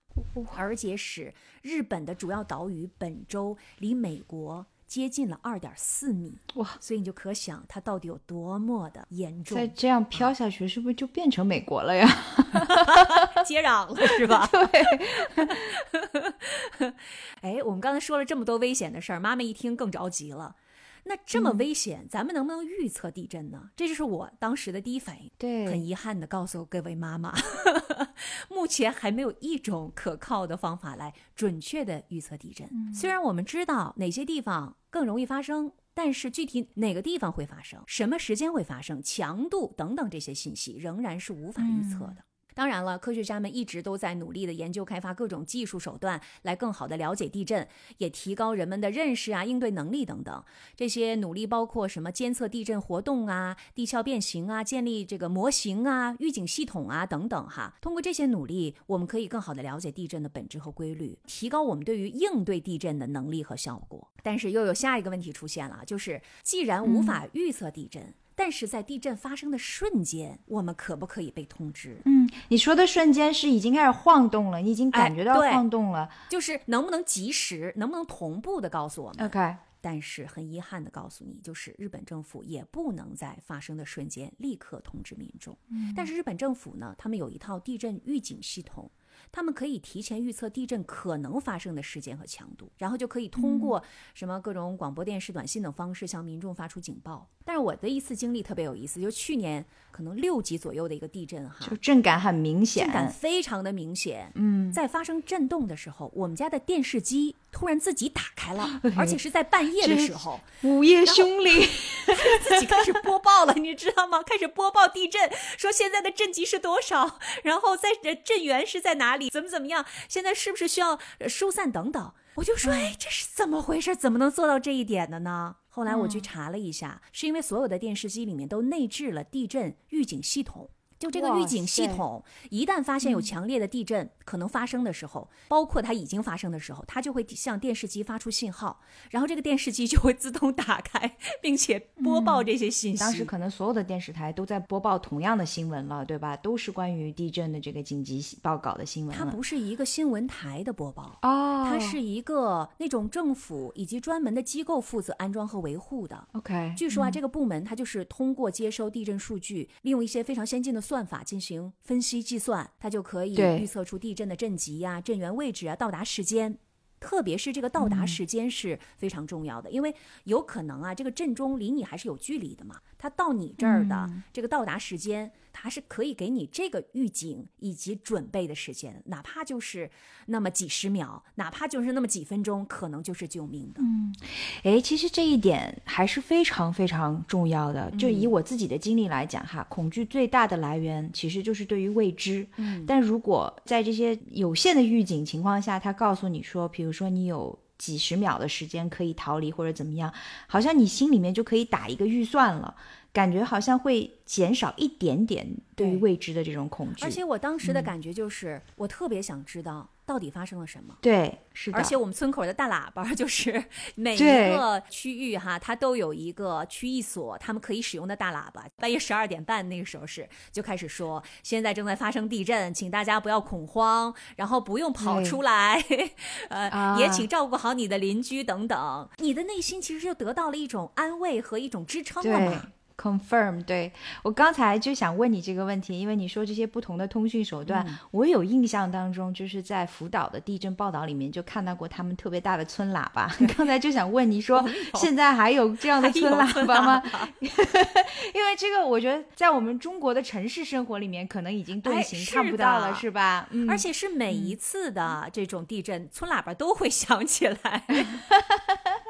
而且使日本的主要岛屿本州离美国接近了二点四米，哇！所以你就可想它到底有多么的严重再，这样飘下去，是不是就变成美国了呀？接壤了是吧？对。哎，我们刚才说了这么多危险的事儿，妈妈一听更着急了。那这么危险，咱们能不能预测地震呢？这就是我当时的第一反应。对，很遗憾的告诉各位妈妈，目前还没有一种可靠的方法来准确的预测地震。虽然我们知道哪些地方更容易发生，但是具体哪个地方会发生、什么时间会发生、强度等等这些信息仍然是无法预测的。当然了，科学家们一直都在努力的研究开发各种技术手段，来更好的了解地震，也提高人们的认识啊、应对能力等等。这些努力包括什么监测地震活动啊、地壳变形啊、建立这个模型啊、预警系统啊等等哈。通过这些努力，我们可以更好的了解地震的本质和规律，提高我们对于应对地震的能力和效果。但是又有下一个问题出现了，就是既然无法预测地震，但是在地震发生的瞬间，我们可不可以被通知？嗯，你说的瞬间是已经开始晃动了，你已经感觉到晃动了。就是能不能及时，能不能同步的告诉我们？OK，但是很遗憾的告诉你，就是日本政府也不能在发生的瞬间立刻通知民众。但是日本政府呢，他们有一套地震预警系统。他们可以提前预测地震可能发生的时间和强度，然后就可以通过什么各种广播电视、短信等方式向民众发出警报。但是我的一次经历特别有意思，就去年可能六级左右的一个地震哈，就震感很明显震。感非常的明显。嗯，在发生震动的时候，我们家的电视机突然自己打开了，而且是在半夜的时候，午夜凶铃。自己开始播报了，你知道吗？开始播报地震，说现在的震级是多少，然后在呃震源是在哪里，怎么怎么样，现在是不是需要呃疏散等等。我就说，哎，这是怎么回事？怎么能做到这一点的呢？后来我去查了一下，是因为所有的电视机里面都内置了地震预警系统。就这个预警系统，一旦发现有强烈的地震可能发生的时候，包括它已经发生的时候，它就会向电视机发出信号，然后这个电视机就会自动打开，并且播报这些信息。当时可能所有的电视台都在播报同样的新闻了，对吧？都是关于地震的这个紧急报告的新闻。它不是一个新闻台的播报，哦，它是一个那种政府以及专门的机构负责安装和维护的。OK。据说啊，这个部门它就是通过接收地震数据，利用一些非常先进的算法进行分析计算，它就可以预测出地震的震级呀、震源位置啊、到达时间。特别是这个到达时间是非常重要的，因为有可能啊，这个震中离你还是有距离的嘛。它到你这儿的这个到达时间，它是可以给你这个预警以及准备的时间，哪怕就是那么几十秒，哪怕就是那么几分钟，可能就是救命的。嗯哎，其实这一点还是非常非常重要的。就嗯以我自己的经历来讲哈，恐惧最大的来源其实就是对于未知。嗯，但如果在这些有限的预警情况下，他告诉你说，比如说你有几十秒的时间可以逃离或者怎么样，好像你心里面就可以打一个预算了，感觉好像会减少一点点对于未知的这种恐惧。而且我当时的感觉就是，我特别想知道到底发生了什么。对，是的，而且我们村口的大喇叭，就是每一个区域哈，它都有一个区域所，他们可以使用的大喇叭。半夜十二点半那个时候是就开始说，现在正在发生地震，请大家不要恐慌，然后不用跑出来，呃，啊也请照顾好你的邻居等等。你的内心其实就得到了一种安慰和一种支撑了嘛。confirm，对我刚才就想问你这个问题，因为你说这些不同的通讯手段，我有印象当中就是在福岛的地震报道里面就看到过他们特别大的村喇叭。刚才就想问你说，现在还有这样的村喇叭吗？因为这个我觉得在我们中国的城市生活里面，可能已经遁形、哎是看不到了，的是吧？嗯，而且是每一次的这种地震，村喇叭都会响起来。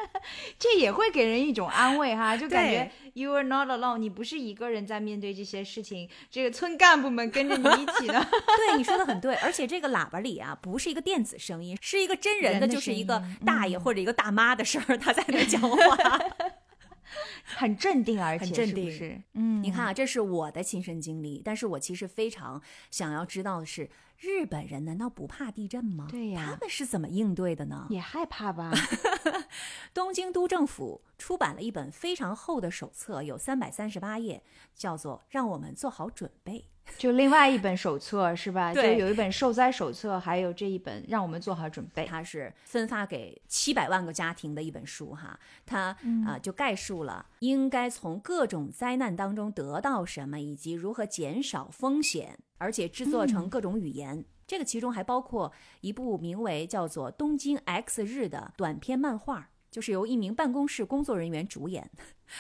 这也会给人一种安慰哈，就感觉 you are not alone，你不是一个人在面对这些事情，这个村干部们跟着你一起的。对，你说的很对，而且这个喇叭里啊，不是一个电子声音，是一个真人的，就是一个大爷或者一个大妈的声儿，他在那讲话。很镇定，而且很镇定是不是？嗯，你看啊，这是我的亲身经历，但是我其实非常想要知道的是，日本人难道不怕地震吗？对呀他们是怎么应对的呢？也害怕吧？东京都政府出版了一本非常厚的手册，有三百三十八页，叫做《让我们做好准备》。就另外一本手册是吧？就对有一本受灾手册，还有这一本让我们做好准备。它是分发给七百万个家庭的一本书哈，它啊、就概述了应该从各种灾难当中得到什么，以及如何减少风险，而且制作成各种语言。这个其中还包括一部名为叫做《东京 X 日》的短篇漫画。就是由一名办公室工作人员主演，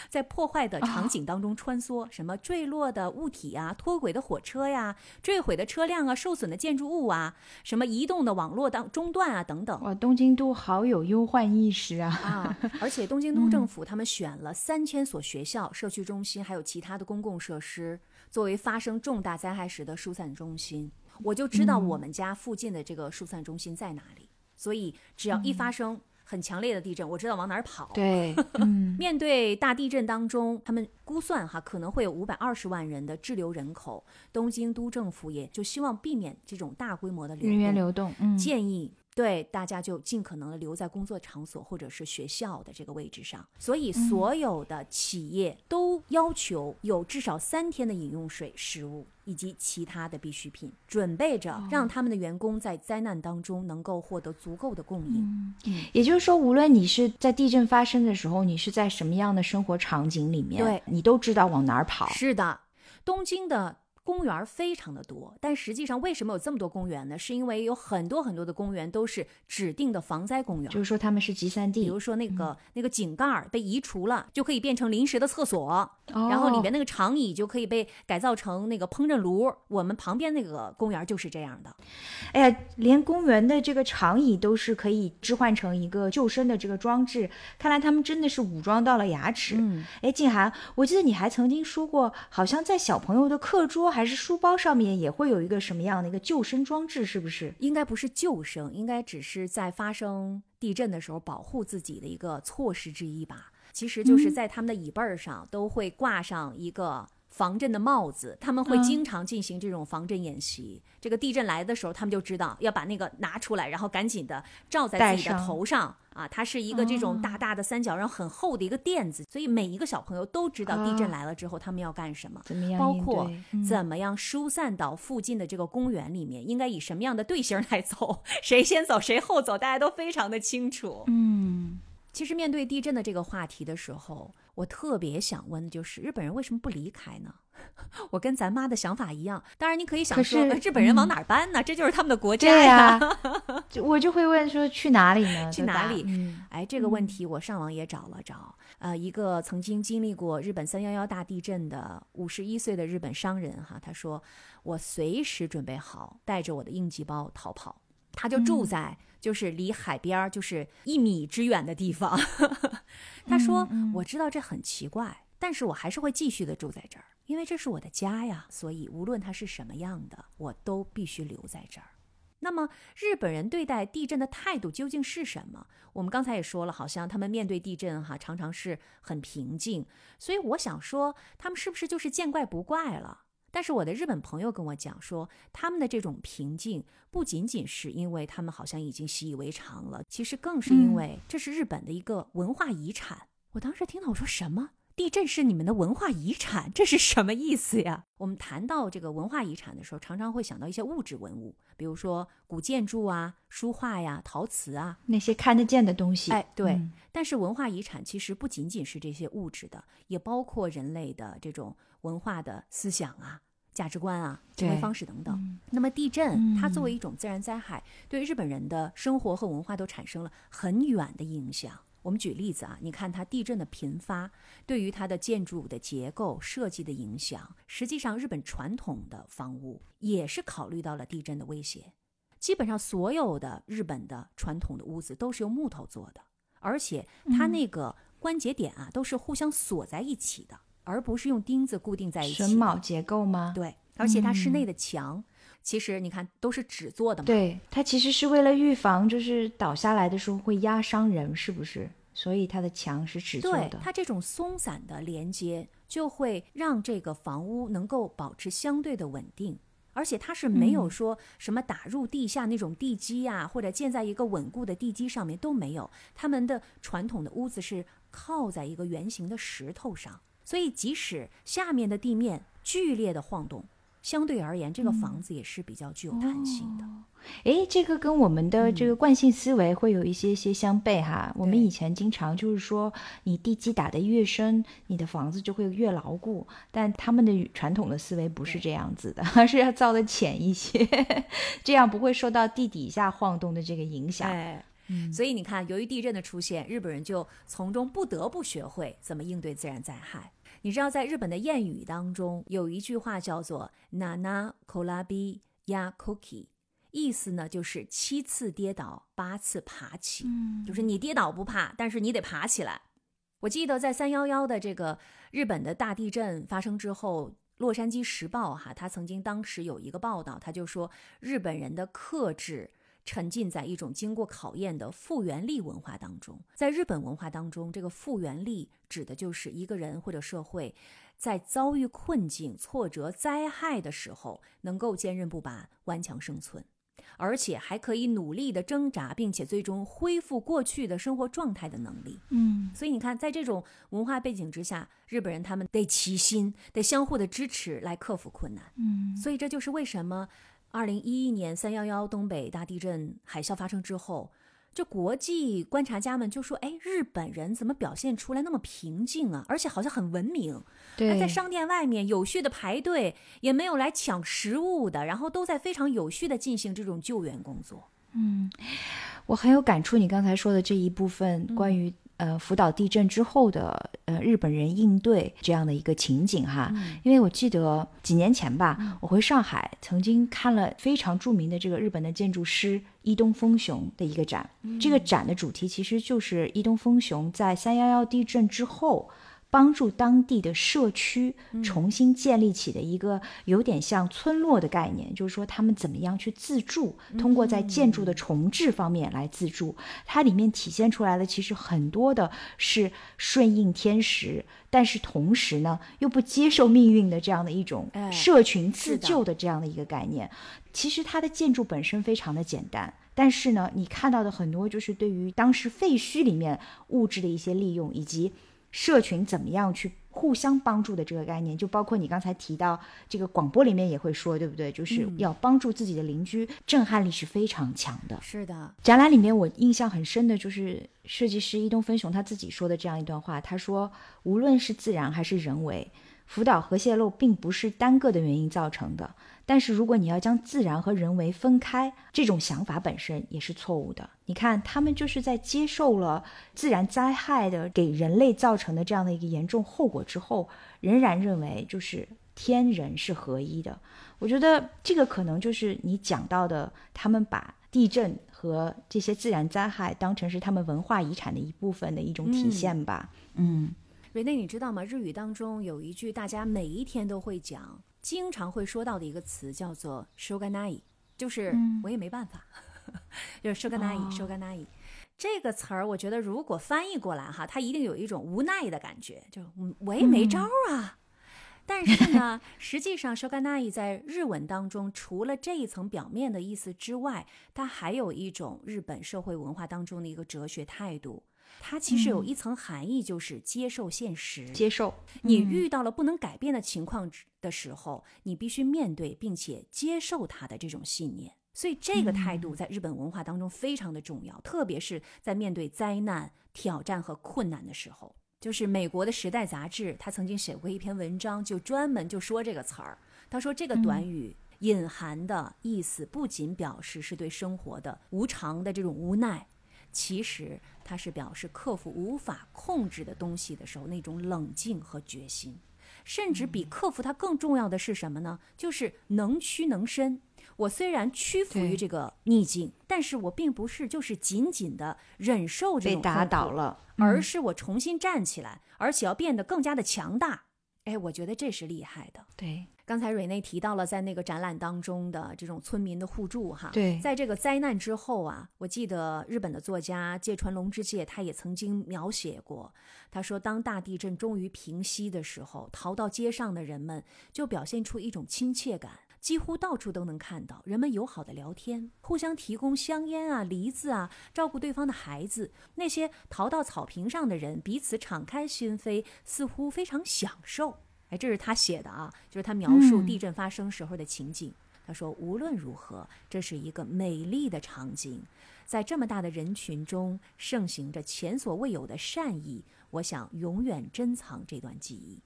在破坏的场景当中穿梭，什么坠落的物体啊、脱轨的火车呀、坠毁的车辆啊、受损的建筑物啊、什么移动的网络当中断啊等等。哇，东京都好有忧患意识啊！啊，而且东京都政府他们选了三千所学校、社区中心，还有其他的公共设施，作为发生重大灾害时的疏散中心。我就知道我们家附近的这个疏散中心在哪里，所以只要一发生很强烈的地震，我知道往哪儿跑。对，嗯，面对大地震当中，他们估算哈可能会有五百二十万人的滞留人口，东京都政府也就希望避免这种大规模的人员流动，嗯，建议对大家就尽可能的留在工作场所或者是学校的这个位置上。所以所有的企业都要求有至少三天的饮用水、食物以及其他的必需品，准备着让他们的员工在灾难当中能够获得足够的供应。也就是说，无论你是在地震发生的时候，你是在什么样的生活场景里面，对你都知道往哪儿跑。是的，东京的。公园非常的多，但实际上为什么有这么多公园呢？是因为有很多很多的公园都是指定的防灾公园，就是说他们是集散地，比如说那个、那个井盖儿被移除了，就可以变成临时的厕所，哦然后里边那个长椅就可以被改造成那个烹饪炉。我们旁边那个公园就是这样的。哎呀，连公园的这个长椅都是可以置换成一个救生的这个装置，看来他们真的是武装到了牙齿。嗯，哎，静涵，我记得你还曾经说过，好像在小朋友的课桌还是书包上面也会有一个什么样的一个救生装置，是不是？应该不是救生，应该只是在发生地震的时候保护自己的一个措施之一吧。其实就是在他们的椅背儿上都会挂上一个。防震的帽子，他们会嗯经常进行这种防震演习。这个地震来的时候，他们就知道要把那个拿出来，然后赶紧的罩在自己的头上啊。它是一个这哦种大大的三角，然后很厚的一个垫子，所以每一个小朋友都知道地震啊来了之后他们要干什么。包括怎么样疏散到附近的这个公园里面，应该以什么样的队形来走，谁先走谁后走，大家都非常的清楚。嗯，其实面对地震的这个话题的时候，我特别想问的就是日本人为什么不离开呢？我跟咱妈的想法一样，当然你可以想说，日本人往嗯哪儿搬呢？这就是他们的国家呀。我就会问说去哪里呢？去哪里嗯哎，这个问题我上网也找了找，呃，一个曾经经历过日本三幺幺大地震的五十一岁的日本商人哈，他说我随时准备好带着我的应急包逃跑。他就住在就是离海边儿就是一米之远的地方。他说我知道这很奇怪，但是我还是会继续的住在这儿，因为这是我的家呀。所以无论它是什么样的，我都必须留在这儿。那么日本人对待地震的态度究竟是什么？我们刚才也说了，好像他们面对地震哈，常常是很平静。所以我想说，他们是不是就是见怪不怪了？但是我的日本朋友跟我讲说，他们的这种平静不仅仅是因为他们好像已经习以为常了，其实更是因为这是日本的一个文化遗产。我当时听到我说什么？地震是你们的文化遗产，这是什么意思呀？我们谈到这个文化遗产的时候，常常会想到一些物质文物，比如说古建筑啊、书画呀、陶瓷啊。那些看得见的东西，哎，对。嗯但是文化遗产其实不仅仅是这些物质的，也包括人类的这种文化的思想啊、价值观啊、行为方式等等。那么地震，它作为一种自然灾害，对日本人的生活和文化都产生了很远的影响。我们举例子啊，你看它地震的频发，对于它的建筑的结构设计的影响，实际上日本传统的房屋也是考虑到了地震的威胁。基本上所有的日本的传统的屋子都是用木头做的，而且它那个关节点啊都是互相锁在一起的，而不是用钉子固定在一起。榫卯结构吗？对，而且它室内的墙，其实你看都是纸做的嘛。对，它其实是为了预防，就是倒下来的时候会压伤人，是不是？所以它的墙是纸做对的。它这种松散的连接，就会让这个房屋能够保持相对的稳定，而且它是没有说什么打入地下那种地基啊，或者建在一个稳固的地基上面都没有。他们的传统的屋子是靠在一个圆形的石头上，所以即使下面的地面剧烈的晃动，相对而言，这个房子也是比较具有弹性的。诶，这个跟我们的这个惯性思维会有一些些相悖哈。我们以前经常就是说，你地基打得越深，你的房子就会越牢固。但他们的传统的思维不是这样子的，而 是要造的浅一些，这样不会受到地底下晃动的这个影响。哎，嗯，所以你看，由于地震的出现，日本人就从中不得不学会怎么应对自然灾害。你知道，在日本的谚语当中有一句话叫做 “nana kolabi ya koki”，意思呢就是七次跌倒，八次爬起。嗯，就是你跌倒不怕，但是你得爬起来。我记得在三幺幺的这个日本的大地震发生之后，《洛杉矶时报》哈，他曾经当时有一个报道，他就说日本人的克制沉浸在一种经过考验的复原力文化当中。在日本文化当中，这个复原力指的就是一个人或者社会在遭遇困境、挫折、灾害的时候，能够坚韧不拔、顽强生存。而且还可以努力的挣扎，并且最终恢复过去的生活状态的能力。嗯，所以你看，在这种文化背景之下，日本人他们得齐心，得相互的支持来克服困难。嗯，所以这就是为什么，二零一一年三幺幺东北大地震海啸发生之后。就国际观察家们就说：“哎，日本人怎么表现出来那么平静啊？而且好像很文明。对，在商店外面有序的排队，也没有来抢食物的，然后都在非常有序的进行这种救援工作。”嗯，我很有感触，你刚才说的这一部分关于。呃，福岛地震之后的呃日本人应对这样的一个情景哈，因为我记得几年前吧，我回上海曾经看了非常著名的这个日本的建筑师伊东丰雄的一个展，这个展的主题其实就是伊东丰雄在三幺幺地震之后。帮助当地的社区重新建立起的一个有点像村落的概念，就是说他们怎么样去自助，通过在建筑的重置方面来自助。它里面体现出来的其实很多的是顺应天时，但是同时呢又不接受命运的这样的一种社群自救的这样的一个概念。其实它的建筑本身非常的简单，但是呢你看到的很多就是对于当时废墟里面物质的一些利用以及。社群怎么样去互相帮助的这个概念，就包括你刚才提到这个广播里面也会说，对不对？就是要帮助自己的邻居，震撼力是非常强的。是的，展览里面我印象很深的就是设计师伊东分雄他自己说的这样一段话，他说：“无论是自然还是人为。”福岛核泄漏并不是单个的原因造成的，但是如果你要将自然和人为分开，这种想法本身也是错误的。你看，他们就是在接受了自然灾害的给人类造成的这样的一个严重后果之后，仍然认为就是天人是合一的。我觉得这个可能就是你讲到的，他们把地震和这些自然灾害当成是他们文化遗产的一部分的一种体现吧。嗯。瑞内，你知道吗？日语当中有一句大家每一天都会讲、经常会说到的一个词，叫做 “shoganai”，就是我也没办法，就是 “shoganai”，“shoganai”。这个词儿，我觉得如果翻译过来哈，它一定有一种无奈的感觉，就我也没招啊。但是呢，实际上 “shoganai” 在日文当中，除了这一层表面的意思之外，它还有一种日本社会文化当中的一个哲学态度。它其实有一层含义，就是接受现实。接受你遇到了不能改变的情况的时候，你必须面对并且接受它的这种信念。所以这个态度在日本文化当中非常的重要，特别是在面对灾难、挑战和困难的时候。就是美国的《时代》杂志，他曾经写过一篇文章，就专门就说这个词儿。他说这个短语隐含的意思，不仅表示是对生活的无常的这种无奈。其实它是表示克服无法控制的东西的时候那种冷静和决心，甚至比克服它更重要的是什么呢？就是能屈能伸。我虽然屈服于这个逆境，但是我并不是就是紧紧的忍受这种被打倒了，而是我重新站起来，而且要变得更加的强大。哎，我觉得这是厉害的。对。刚才瑞内提到了在那个展览当中的这种村民的互助，哈，对，在这个灾难之后啊，我记得日本的作家芥川龙之介他也曾经描写过，他说当大地震终于平息的时候，逃到街上的人们就表现出一种亲切感，几乎到处都能看到人们友好的聊天，互相提供香烟啊、梨子啊，照顾对方的孩子。那些逃到草坪上的人彼此敞开心扉，似乎非常享受。哎，这是他写的啊，就是他描述地震发生时候的情景。他说：“无论如何，这是一个美丽的场景，在这么大的人群中盛行着前所未有的善意。我想永远珍藏这段记忆。”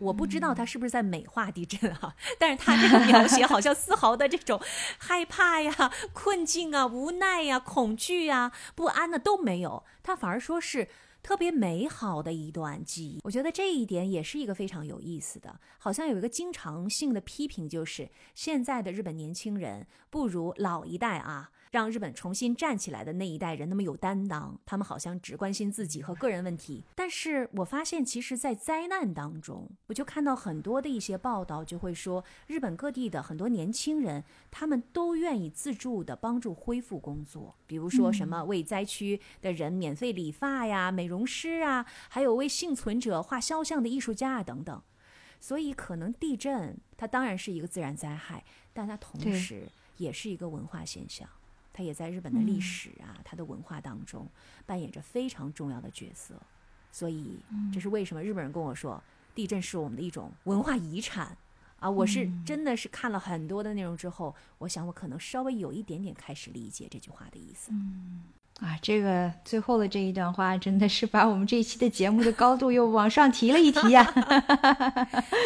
我不知道他是不是在美化地震啊，但是他这个描写好像丝毫的这种害怕呀、困境啊、无奈呀、恐惧呀、不安呢都没有，他反而说是特别美好的一段记忆。我觉得这一点也是一个非常有意思的。好像有一个经常性的批评，就是现在的日本年轻人不如老一代啊。让日本重新站起来的那一代人那么有担当，他们好像只关心自己和个人问题。但是我发现，其实，在灾难当中，我就看到很多的一些报道，就会说日本各地的很多年轻人，他们都愿意自助的帮助恢复工作，比如说什么为灾区的人免费理发呀、美容师啊，还有为幸存者画肖像的艺术家啊等等。所以，可能地震它当然是一个自然灾害，但它同时也是一个文化现象。它也在日本的历史啊，它的文化当中扮演着非常重要的角色，所以这是为什么日本人跟我说地震是我们的一种文化遗产。啊！我是真的是看了很多的内容之后，我想我可能稍微有一点点开始理解这句话的意思。啊，这个最后的这一段话真的是把我们这一期的节目的高度又往上提了一提呀！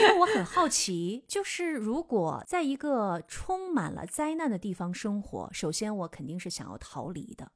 因为我很好奇，就是如果在一个充满了灾难的地方生活，首先我肯定是想要逃离的。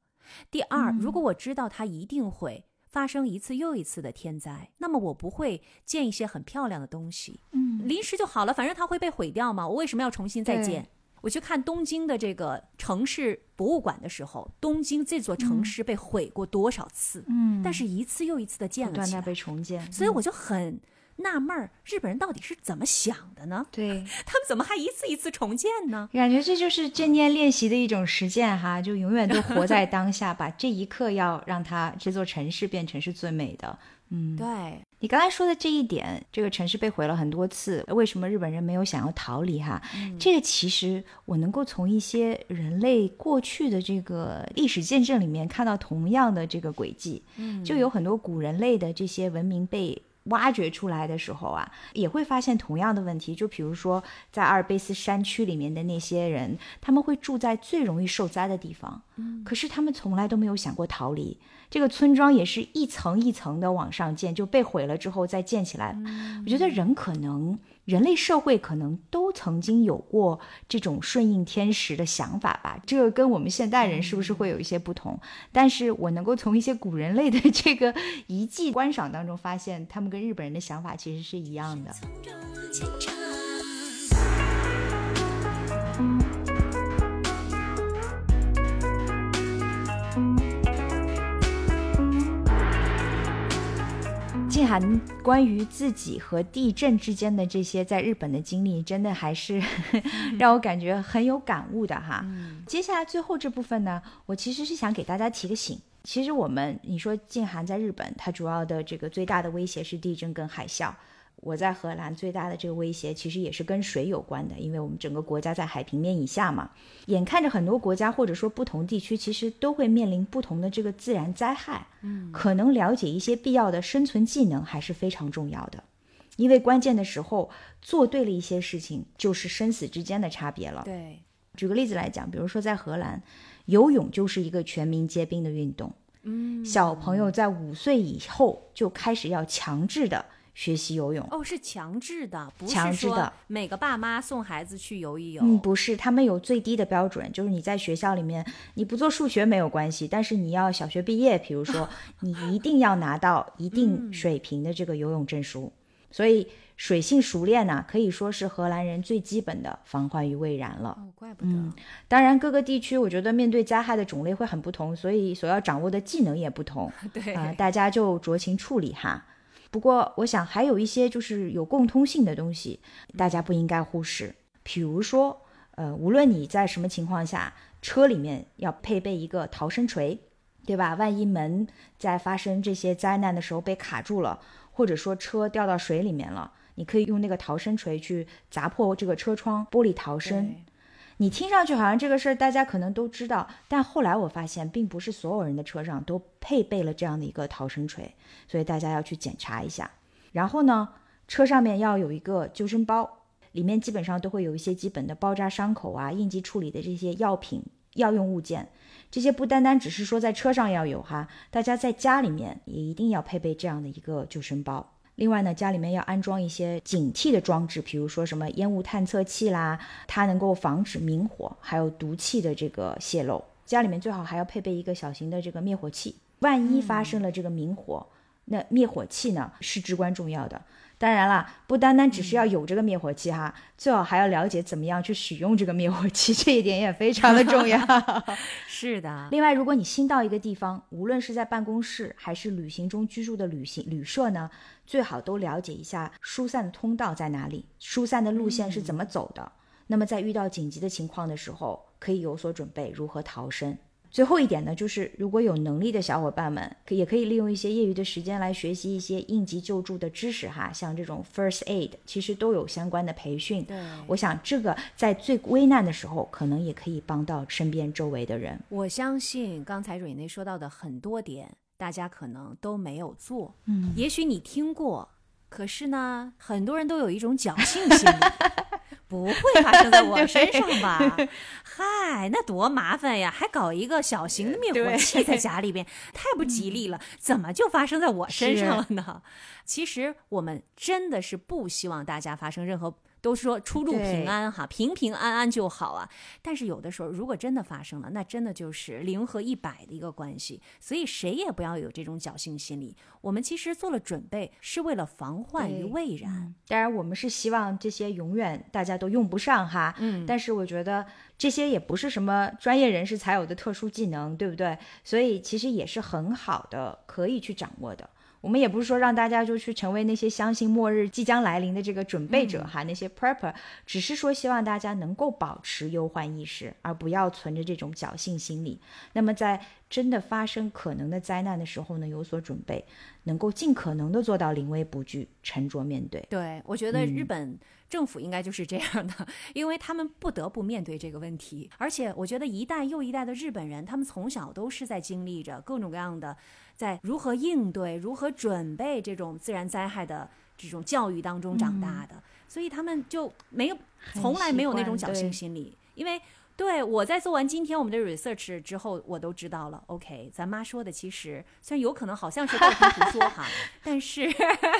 第二，如果我知道它一定会发生一次又一次的天灾，那么我不会建一些很漂亮的东西，嗯，临时就好了，反正它会被毁掉嘛，我为什么要重新再建？我去看东京的这个城市博物馆的时候，东京这座城市被毁过多少次？嗯，但是一次又一次的建了起来，不断的被重建，所以我就很纳闷儿，日本人到底是怎么想的呢？对他们怎么还一次一次重建呢？感觉这就是正念练习的一种实践哈，就永远都活在当下，把这一刻要让它这座城市变成是最美的。嗯，对你刚才说的这一点，这个城市被毁了很多次，为什么日本人没有想要逃离哈？这个其实我能够从一些人类过去的这个历史见证里面看到同样的这个轨迹。嗯，就有很多古人类的这些文明被挖掘出来的时候啊，也会发现同样的问题。就比如说在阿尔卑斯山区里面的那些人，他们会住在最容易受灾的地方，嗯，可是他们从来都没有想过逃离。这个村庄也是一层一层的往上建，就被毁了之后再建起来。我觉得人可能，人类社会可能都曾经有过这种顺应天时的想法吧。这个跟我们现代人是不是会有一些不同？但是我能够从一些古人类的这个遗迹观赏当中发现，他们跟日本人的想法其实是一样的。从容坚强。静涵关于自己和地震之间的这些在日本的经历，真的还是 让我感觉很有感悟的哈。接下来最后这部分呢，我其实是想给大家提个醒。其实我们你说静涵在日本，它主要的这个最大的威胁是地震跟海啸。我在荷兰最大的这个威胁其实也是跟水有关的，因为我们整个国家在海平面以下嘛。眼看着很多国家或者说不同地区，其实都会面临不同的这个自然灾害。嗯，可能了解一些必要的生存技能还是非常重要的，因为关键的时候做对了一些事情，就是生死之间的差别了。对，举个例子来讲，比如说在荷兰，游泳就是一个全民皆兵的运动。嗯，小朋友在五岁以后就开始要强制的学习游泳。哦，是强制的，不是强制的说每个爸妈送孩子去游一游。嗯，不是，他们有最低的标准，就是你在学校里面，你不做数学没有关系，但是你要小学毕业，比如说 你一定要拿到一定水平的这个游泳证书。所以水性熟练呢、可以说是荷兰人最基本的防患于未然了。哦，怪不得。嗯当然，各个地区我觉得面对灾害的种类会很不同，所以所要掌握的技能也不同。对啊、大家就酌情处理哈。不过，我想还有一些就是有共通性的东西，大家不应该忽视。比如说，呃，无论你在什么情况下，车里面要配备一个逃生锤，对吧？万一门在发生这些灾难的时候被卡住了，或者说车掉到水里面了，你可以用那个逃生锤去砸破这个车窗玻璃逃生。你听上去好像这个事儿大家可能都知道，但后来我发现，并不是所有人的车上都配备了这样的一个逃生锤，所以大家要去检查一下。然后呢，车上面要有一个救生包，里面基本上都会有一些基本的包扎伤口啊、应急处理的这些药品、药用物件。这些不单单只是说在车上要有哈，大家在家里面也一定要配备这样的一个救生包。另外呢，家里面要安装一些警惕的装置，比如说什么烟雾探测器啦，它能够防止明火还有毒气的这个泄漏。家里面最好还要配备一个小型的这个灭火器，万一发生了这个明火，那灭火器呢是至关重要的。当然啦，不单单只是要有这个灭火器哈，最好还要了解怎么样去使用这个灭火器，这一点也非常的 重要。是的，另外，如果你新到一个地方，无论是在办公室还是旅行中居住的旅行旅社呢，最好都了解一下疏散的通道在哪里，疏散的路线是怎么走的。那么在遇到紧急的情况的时候，可以有所准备，如何逃生。最后一点呢，就是如果有能力的小伙伴们，可也可以利用一些业余的时间来学习一些应急救助的知识哈，像这种 first aid，其实都有相关的培训。对，我想这个在最危难的时候，可能也可以帮到身边周围的人。我相信刚才蕊内说到的很多点，大家可能都没有做。嗯，也许你听过，可是呢，很多人都有一种侥幸心理，不会发生在我 身上吧？嗨，那多麻烦呀！还搞一个小型的灭火器在家里边，太不吉利了。怎么就发生在我身上了呢？其实我们真的是不希望大家发生任何。都说出入平安哈，平平安安就好啊。但是有的时候，如果真的发生了，那真的就是零和一百的一个关系。所以谁也不要有这种侥幸心理。我们其实做了准备，是为了防患于未然。当然，我们是希望这些永远大家都用不上哈。嗯，但是我觉得这些也不是什么专业人士才有的特殊技能，对不对？所以其实也是很好的，可以去掌握的。我们也不是说让大家就去成为那些相信末日即将来临的这个准备者哈，那些 prepper，只是说希望大家能够保持忧患意识，而不要存着这种侥幸心理。那么在真的发生可能的灾难的时候呢，有所准备，能够尽可能的做到临危不惧，沉着面对。对，我觉得日本政府应该就是这样的，因为他们不得不面对这个问题，而且我觉得一代又一代的日本人，他们从小都是在经历着各种各样的。在如何应对、如何准备这种自然灾害的这种教育当中长大的，所以他们就没有从来没有那种侥幸心理，因为对我在做完今天我们的 research 之后，我都知道了。OK，咱妈说的其实虽然有可能好像是道听途说哈，但是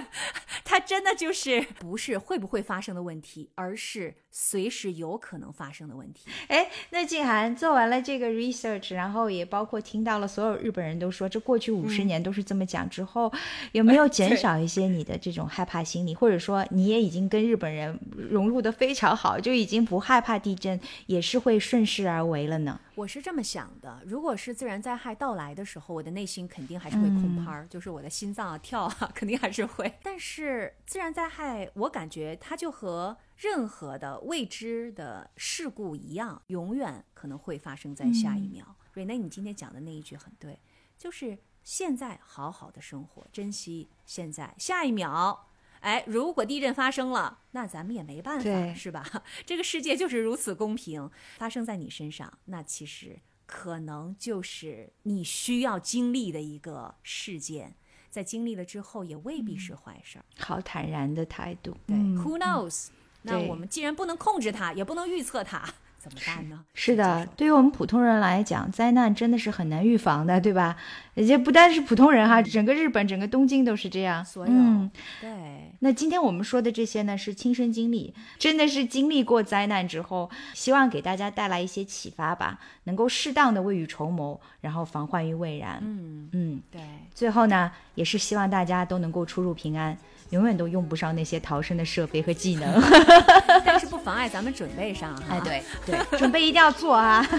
它真的就是不是会不会发生的问题，而是随时有可能发生的问题。哎，那静涵做完了这个 research，然后也包括听到了所有日本人都说这过去五十年都是这么讲之后，有没有减少一些你的这种害怕心理，或者说你也已经跟日本人融入的非常好，就已经不害怕地震，也是会顺势而为了呢？我是这么想的，如果是自然灾害到来的时候，我的内心肯定还是会空拍儿，就是我的心脏啊跳啊，肯定还是会。但是自然灾害，我感觉它就和任何的未知的事故一样，永远可能会发生在下一秒。瑞内，你今天讲的那一句很对，就是现在好好的生活，珍惜现在，下一秒。哎，如果地震发生了，那咱们也没办法，是吧？这个世界就是如此公平，发生在你身上，那其实可能就是你需要经历的一个事件，在经历了之后，也未必是坏事儿。好坦然的态度，对，Who knows？那我们既然不能控制它，也不能预测它，怎么办呢？是的，对于我们普通人来讲，灾难真的是很难预防的，对吧？也就不单是普通人哈，整个日本、整个东京都是这样。所有嗯，对，那今天我们说的这些呢，是亲身经历，真的是经历过灾难之后，希望给大家带来一些启发吧，能够适当的未雨绸缪，然后防患于未然。嗯，嗯，对，最后呢，也是希望大家都能够出入平安，永远都用不上那些逃生的设备和技能。但是不妨碍咱们准备上哈。哎，对 对，准备一定要做啊。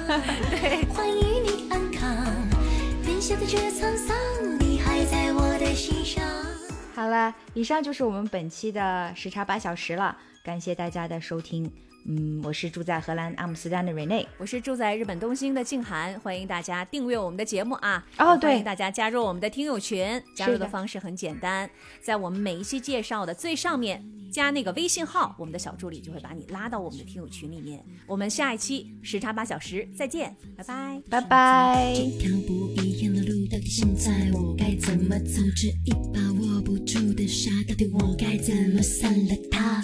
对欢迎你安康，分享的这沧桑，你还在我的心上。好了，以上就是我们本期的时差八小时了，感谢大家的收听。嗯，我是住在荷兰阿姆斯特丹的 Rene。我是住在日本东京的静涵，欢迎大家订阅我们的节目啊！哦对欢迎大家加入我们的听友群。加入的的方式很简单，在我们每一期介绍的最上面加那个微信号，我们的小助理就会把你拉到我们的听友群里面。我们下一期时差八小时再见，拜拜。拜拜。这条不一样的路，到底现在我该怎么走？这一把握不住的沙，到底我该怎么散了它？